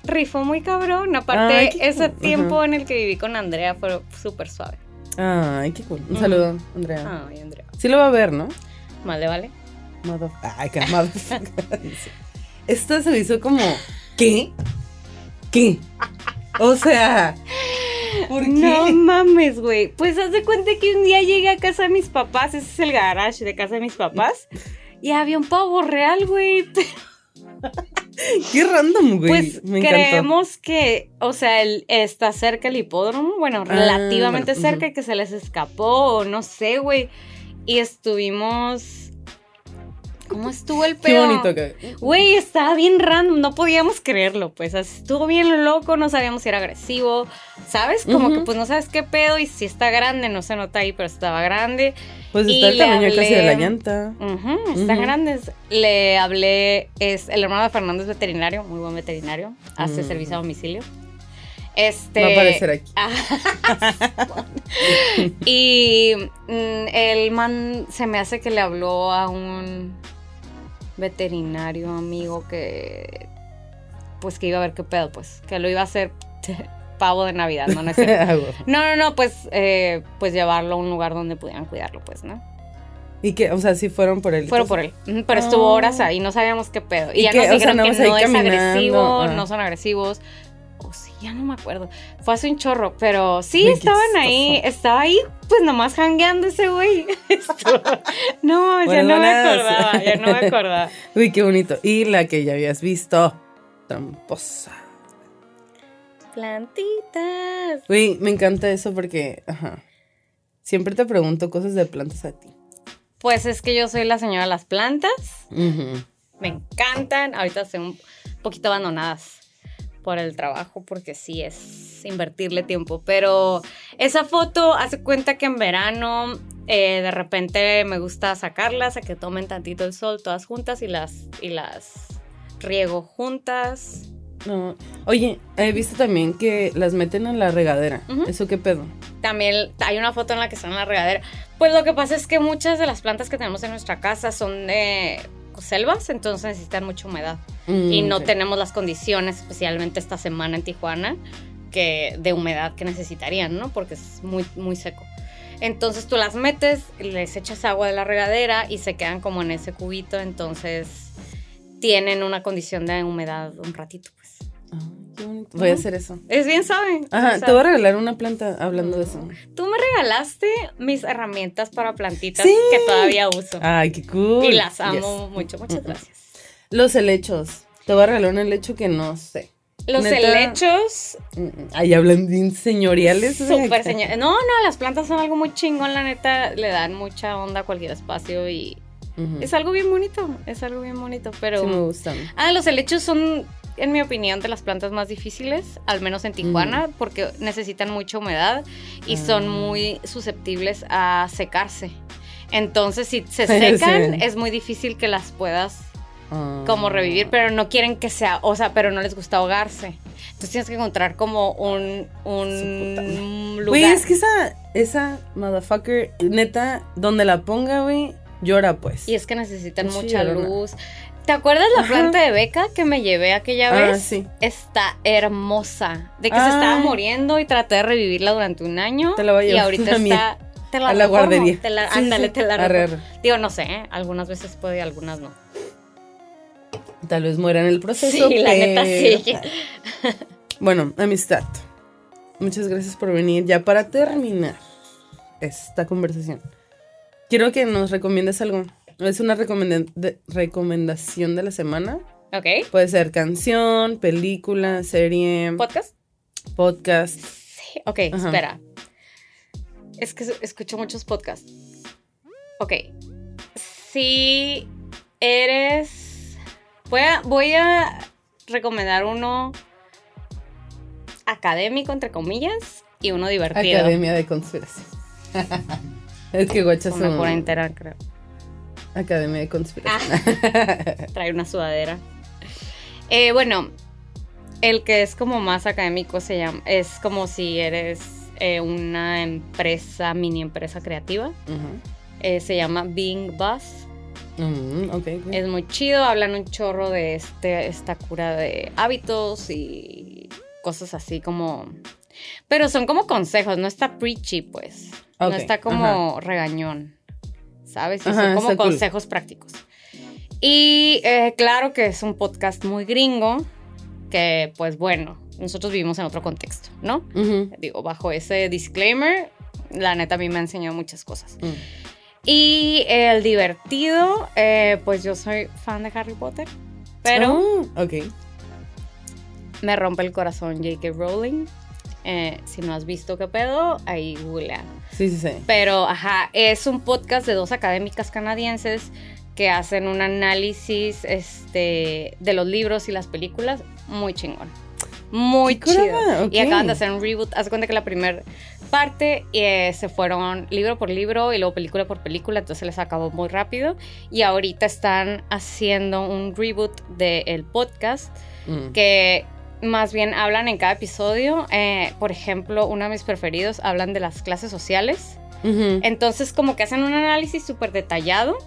Rifó muy cabrón. Aparte, Ay, ese cool. tiempo Ajá. en el que viví con Andrea fue súper suave. Ay, qué cool. Un Mm. saludo, Andrea. Ay, Andrea. Sí lo va a ver, ¿no? Vale, vale. Mother... Ay, qué motherfucker. Esta se me hizo como, ¿qué? ¿Qué? O sea, ¿por qué? No mames, güey. Pues haz de cuenta que un día llegué a casa de mis papás, ese es el garage de casa de mis papás, y había un pavo real, güey. Qué random, güey. Pues me creemos que, o sea, el, está cerca el hipódromo, bueno, relativamente Ah, bueno, cerca, y que se les escapó, o no sé, güey. Y estuvimos. ¿Cómo estuvo el Qué pedo? bonito que. Güey, estaba bien random, no podíamos creerlo, pues estuvo bien loco, no sabíamos si era agresivo, ¿sabes? Como que pues no sabes qué pedo y si está grande, no se nota ahí, pero estaba grande. Pues Y está el tamaño casi de la hablé- llanta. Ujú, están Ujú. grandes. Le hablé, es el hermano de Fernando es veterinario, muy buen veterinario, hace Mm. servicio a domicilio. Este, Va a aparecer aquí. Y mm, el man se me hace que le habló a un veterinario amigo que pues que iba a ver qué pedo, pues, que lo iba a hacer pavo de Navidad, no, no es. Ah. No, no, no, pues, eh, pues llevarlo a un lugar donde pudieran cuidarlo, pues, ¿no? y que, o sea, sí fueron por él. Fueron por él. Pero estuvo Ah. horas ahí, no sabíamos qué pedo. Y, ¿Y ya qué? nos O sea, dijeron nada que no es caminando, agresivo, ah. no son agresivos. O sí, ya no me acuerdo. Fue hace un chorro, pero sí estaban ahí, estaba ahí, pues nomás jangueando ese güey. No, ya no me acordaba, ya no me acordaba. Uy, qué bonito. Y la que ya habías visto. Tramposa. Plantitas. Uy, me encanta eso porque, ajá. Siempre te pregunto cosas de plantas a ti. Pues es que yo soy la señora de las plantas. Me encantan. Ahorita están un poquito abandonadas por el trabajo porque sí es invertirle tiempo. Pero esa foto hace cuenta que en verano eh, de repente me gusta sacarlas a que tomen tantito el sol todas juntas y las, y las riego juntas. No. Oye, he visto también que las meten en la regadera. ¿Eso qué pedo? También hay una foto en la que están en la regadera. Pues lo que pasa es que muchas de las plantas que tenemos en nuestra casa son de selvas, entonces necesitan mucha humedad. y Mm, no ok. tenemos las condiciones, especialmente esta semana en Tijuana, que de humedad que necesitarían, ¿no? Porque es muy, muy seco. Entonces tú las metes, les echas agua de la regadera y se quedan como en ese cubito, entonces tienen una condición de humedad un ratito, qué bonito. Voy a hacer eso. Es bien suave. Ajá, te voy a regalar una planta hablando de eso. Tú me regalaste mis herramientas para plantitas Sí. que todavía uso. Ay, qué cool. y las amo Yes. mucho. Muchas Mm, mm. gracias. Los helechos. Te voy a regalar un helecho que no sé. Los Neta. helechos Mm, mm. Ay, hablan bien señoriales. ¿eh? Súper señor. No, no, las plantas son algo muy chingón, la neta. Le dan mucha onda a cualquier espacio y es algo bien bonito. Es algo bien bonito, pero. Sí me gustan. ah, los helechos son, en mi opinión, de las plantas más difíciles, al menos en Tijuana, porque necesitan mucha humedad y son Ah. muy susceptibles a secarse. Entonces, si se Sí. secan, es muy difícil que las puedas Ah. como revivir, pero no quieren que sea, o sea, pero no les gusta ahogarse. Entonces tienes que encontrar como un, un lugar. Güey, es que esa, esa motherfucker, neta, donde la ponga, güey, llora pues. Y es que necesitan mucha llorona. luz. ¿Te acuerdas la Ajá. planta de beca que me llevé aquella Ah, vez? sí. Está hermosa. De que se estaba Ay. muriendo y traté de revivirla durante un año. Te la voy a Y llevar ahorita a mí, está. Te la a la reformo, guardería. Te la, Sí, ándale, sí. te la Arre, arre. Digo, no sé, ¿eh? algunas veces puede y algunas no. Tal vez muera en el proceso. Sí, la neta sí. Bueno, amistad. Muchas gracias por venir. Ya para terminar esta conversación, quiero que nos recomiendes algo. Es una recomenda- de- recomendación de la semana. ¿Ok? Puede ser canción, película, serie, ¿Podcast? podcast. Sí. Ok, Ajá. espera. Es que escucho muchos podcasts. Ok. Si eres. Voy a, voy a recomendar uno académico, entre comillas, y uno divertido. Academia de Conspiración. es que guachas Una son por entera, creo. Academia de Conspiración. Trae una sudadera. Eh, bueno, el que es como más académico se llama, es como si eres eh, una empresa, mini empresa creativa. Eh, se llama Being Buzz. Mm, ok, ok. Es muy chido, hablan un chorro de este, esta cura de hábitos y cosas así como... Pero son como consejos, no está preachy, pues. No está como regañón, ¿sabes? Y Ajá, son como cool. consejos prácticos. Y eh, claro que es un podcast muy gringo, que pues bueno, nosotros vivimos en otro contexto, ¿no? Digo, bajo ese disclaimer, la neta a mí me ha enseñado muchas cosas. Mm. Y el divertido, eh, pues yo soy fan de Harry Potter, pero Ah, ok. me rompe el corazón J.K. Rowling. Eh, si no has visto qué pedo, ahí googlea. Sí, sí, sí. Pero, ajá, es un podcast de dos académicas canadienses que hacen un análisis este, de los libros y las películas muy chingón. Muy chido. Y acaban de hacer un reboot. Haz de cuenta que la primera parte eh, se fueron libro por libro y luego película por película, entonces les acabó muy rápido. Y ahorita están haciendo un reboot del podcast Mm. que más bien hablan en cada episodio. eh, por ejemplo, uno de mis preferidos hablan de las clases sociales. Entonces, como que hacen un análisis súper detallado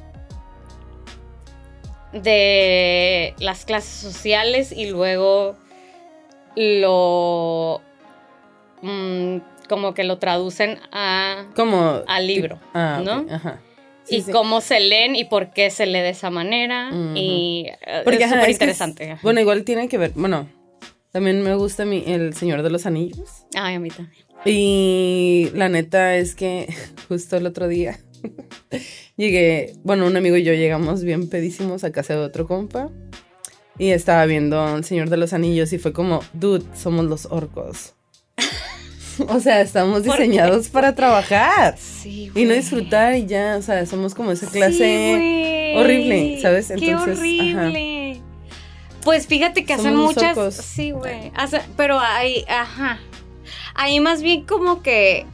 de las clases sociales y luego lo. mm, como que lo traducen a. Como. Al libro, Ah, ¿no? Ajá. Sí, y sí. cómo se leen y por qué se lee de esa manera. Y Porque es súper es- interesante. bueno, igual tiene que ver. Bueno, también me gusta mí El Señor de los Anillos. Ay, a mí también. Y la neta es que justo el otro día llegué, bueno, un amigo y yo llegamos bien pedísimos a casa de otro compa y estaba viendo El Señor de los Anillos y fue como, dude, somos los orcos. o sea, estamos diseñados para trabajar Sí, y no disfrutar y ya, o sea, somos como esa Sí, clase güey. horrible, ¿sabes? Qué Entonces, horrible. Pues fíjate que hacen Somos muchas. Sí, güey. Pero ahí, ajá. Ahí más bien como que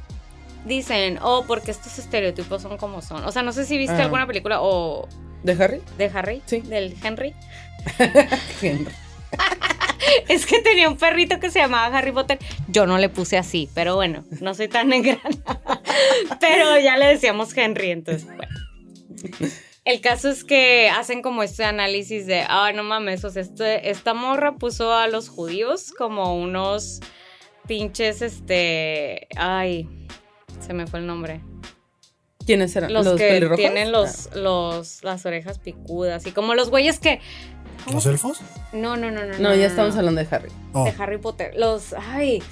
dicen, oh, porque estos estereotipos son como son. O sea, no sé si viste Ah. alguna película o de Harry. de Harry, Sí. del Henry. Henry. Es que tenía un perrito que se llamaba Harry Potter. Yo no le puse así, pero bueno, no soy tan negra. pero ya le decíamos Henry, entonces, bueno. El caso es que hacen como este análisis de, ay, no mames, o sea, este- esta morra puso a los judíos como unos pinches, este, ay, se me fue el nombre. ¿Quiénes eran? Los, que pelirrojos? tienen los, los, las orejas picudas y como los güeyes que... ¿Los elfos? No, no, no, no. Ah, No, ya estamos hablando de Harry. Oh, de Harry Potter. Los, ay,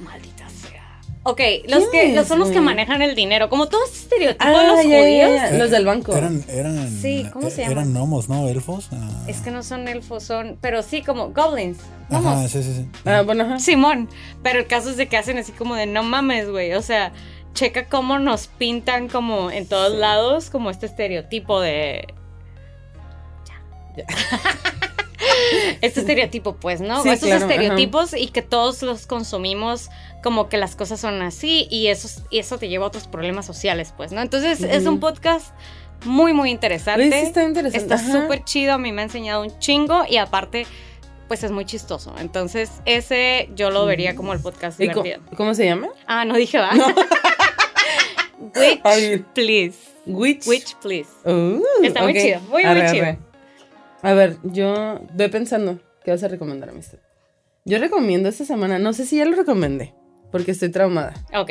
maldita sea. Ok, los que ¿Quién los son los que manejan el dinero, como todos estos estereotipos Ah, de los judíos. Los del banco. Eran, eran, Sí, ¿cómo se llaman? Eran gnomos, ¿no? Elfos. Ah. Es que no son elfos, son, pero sí como goblins. Ajá, sí, sí, sí. Ah, bueno, ajá. Simón, pero el caso es de que hacen así como de no mames, güey, o sea, checa cómo nos pintan como en todos lados como este estereotipo de Ya. este estereotipo, pues, ¿no? Sí, Estos claro, estereotipos y que todos los consumimos como que las cosas son así y eso, y eso te lleva a otros problemas sociales, pues, ¿no? Entonces es un podcast muy, muy interesante. Sí está interesante. Está súper chido, a mí me ha enseñado un chingo y aparte, pues es muy chistoso. Entonces ese yo lo vería como el podcast ¿Y co- divertido. ¿Cómo se llama? Ah, no dije, va. No. Witch, Ay. please. Witch. Witch, please. Uh, Está muy chido, muy, muy chido. arre. A ver, yo ve pensando, ¿qué vas a recomendar, amistad? Yo recomiendo esta semana, no sé si ya lo recomendé, porque estoy traumada. Ok.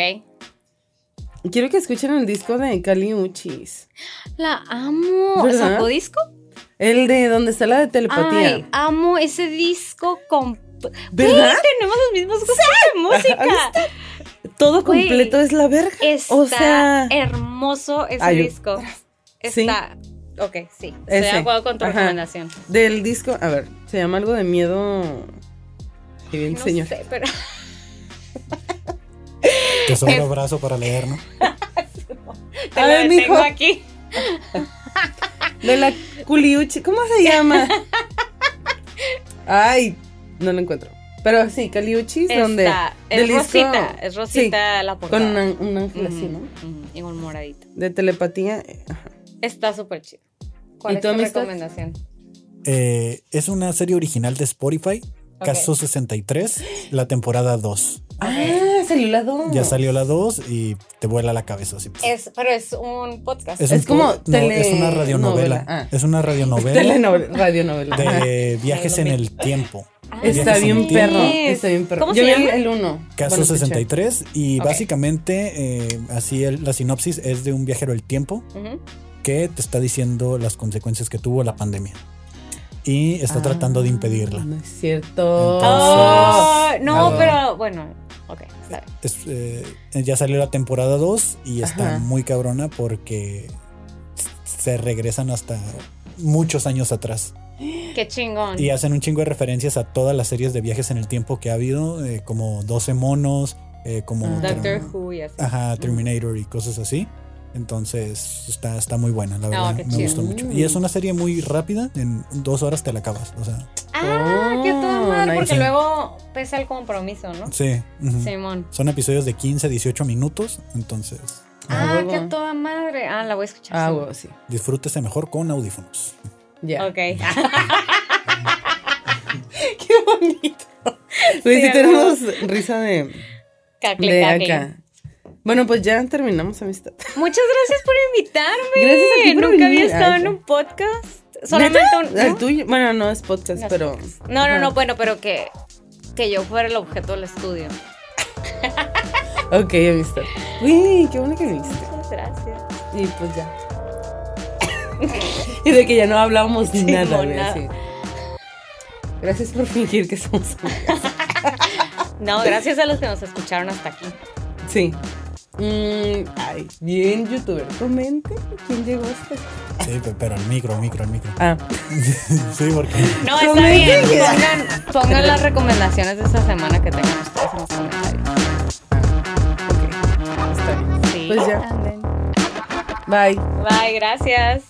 Quiero que escuchen el disco de Kali Uchis. La amo. ¿Verdad? ¿Sacó disco? El de donde está la de telepatía. Ay, amo ese disco con... ¿Verdad? Tenemos los mismos gustos de música. Todo completo es la verga. Está o sea, hermoso ese Ay, disco. Sí. Está... Ok, sí. Estoy de acuerdo con tu Ajá. recomendación. del disco, a ver, se llama algo de miedo. Qué bien, No señor. sé, pero... Te sobra Es- brazo para leer, ¿no? Te lo mijo. aquí. De la Culiuchi, ¿cómo se llama? Ay, no lo encuentro. Pero sí, Caliuchis, donde. Está, del es disco- Rosita, es Rosita la Con portada. una- un ángel así, ¿no? Y un moradito. De telepatía. eh. Está súper chido. ¿Cuál ¿Y es tu amistad? recomendación? Eh, es una serie original de Spotify Caso 63, la temporada 2. Ah, salió la 2. Ya salió la 2 y te vuela la cabeza. Así. Es, pero es un podcast. Es, Es un como po- no, es una tele- radionovela. novela. Ah. Es una radionovela Telenovela, radionovela. Ajá. de viajes en el tiempo. Está Viajes en bien perro. es. Está bien perro. ¿Cómo Yo se vi llama? el 1. Caso 63 y básicamente eh, así el- la sinopsis es de un viajero del tiempo que te está diciendo las consecuencias que tuvo la pandemia y está tratando de impedirla. Ah, No es cierto. Entonces- Ah, no, pero bueno, ok, está bien. Es, eh, ya salió la temporada 2 y está Ajá. muy cabrona porque se regresan hasta muchos años atrás Qué chingón. y hacen un chingo de referencias a todas las series de viajes en el tiempo que ha habido, eh, como 12 monos, eh, como. Doctor Who y así. Ajá, Terminator y cosas así. Entonces está, está muy buena, la verdad. qué me chido. gustó mucho. Y es una serie muy rápida, en dos horas te la acabas. O sea, Ah, qué toda madre, nice. porque luego pesa el compromiso, ¿no? sí. Simón. Son episodios de 15, 18 minutos. Entonces, Ah, Ah, qué toda madre. Ah, la voy a escuchar. Ah, sí. huevo, sí. disfrútese mejor con audífonos. Ya. Ok. Qué bonito. Pues Sí, tenemos risa de, Cacle, de cacle. acá. Bueno, pues ya terminamos amistad. Muchas gracias por invitarme. Gracias a ti por Nunca había estado Ay, en un podcast. Solamente un. El tuyo, bueno, no es podcast, No es pero. podcast. No, no, no, bueno, pero que, que yo fuera el objeto del estudio. Ok, amistad. Uy, qué bueno que viniste. Muchas gracias. Y pues ya. y de que ya no hablábamos Sí, nada, no. Gracias por fingir que somos amigas. No, gracias a los que nos escucharon hasta aquí. Sí. Mm, ay, bien, youtuber. Comente quién llegó hasta aquí. Sí, pe- pero al micro, al micro, al micro. Ah, sí, porque No, está bien. Pongan, pongan las recomendaciones de esta semana que tengan ustedes en los comentarios. ok. Está bien. Sí. Pues ya. anden. Bye. Bye, gracias.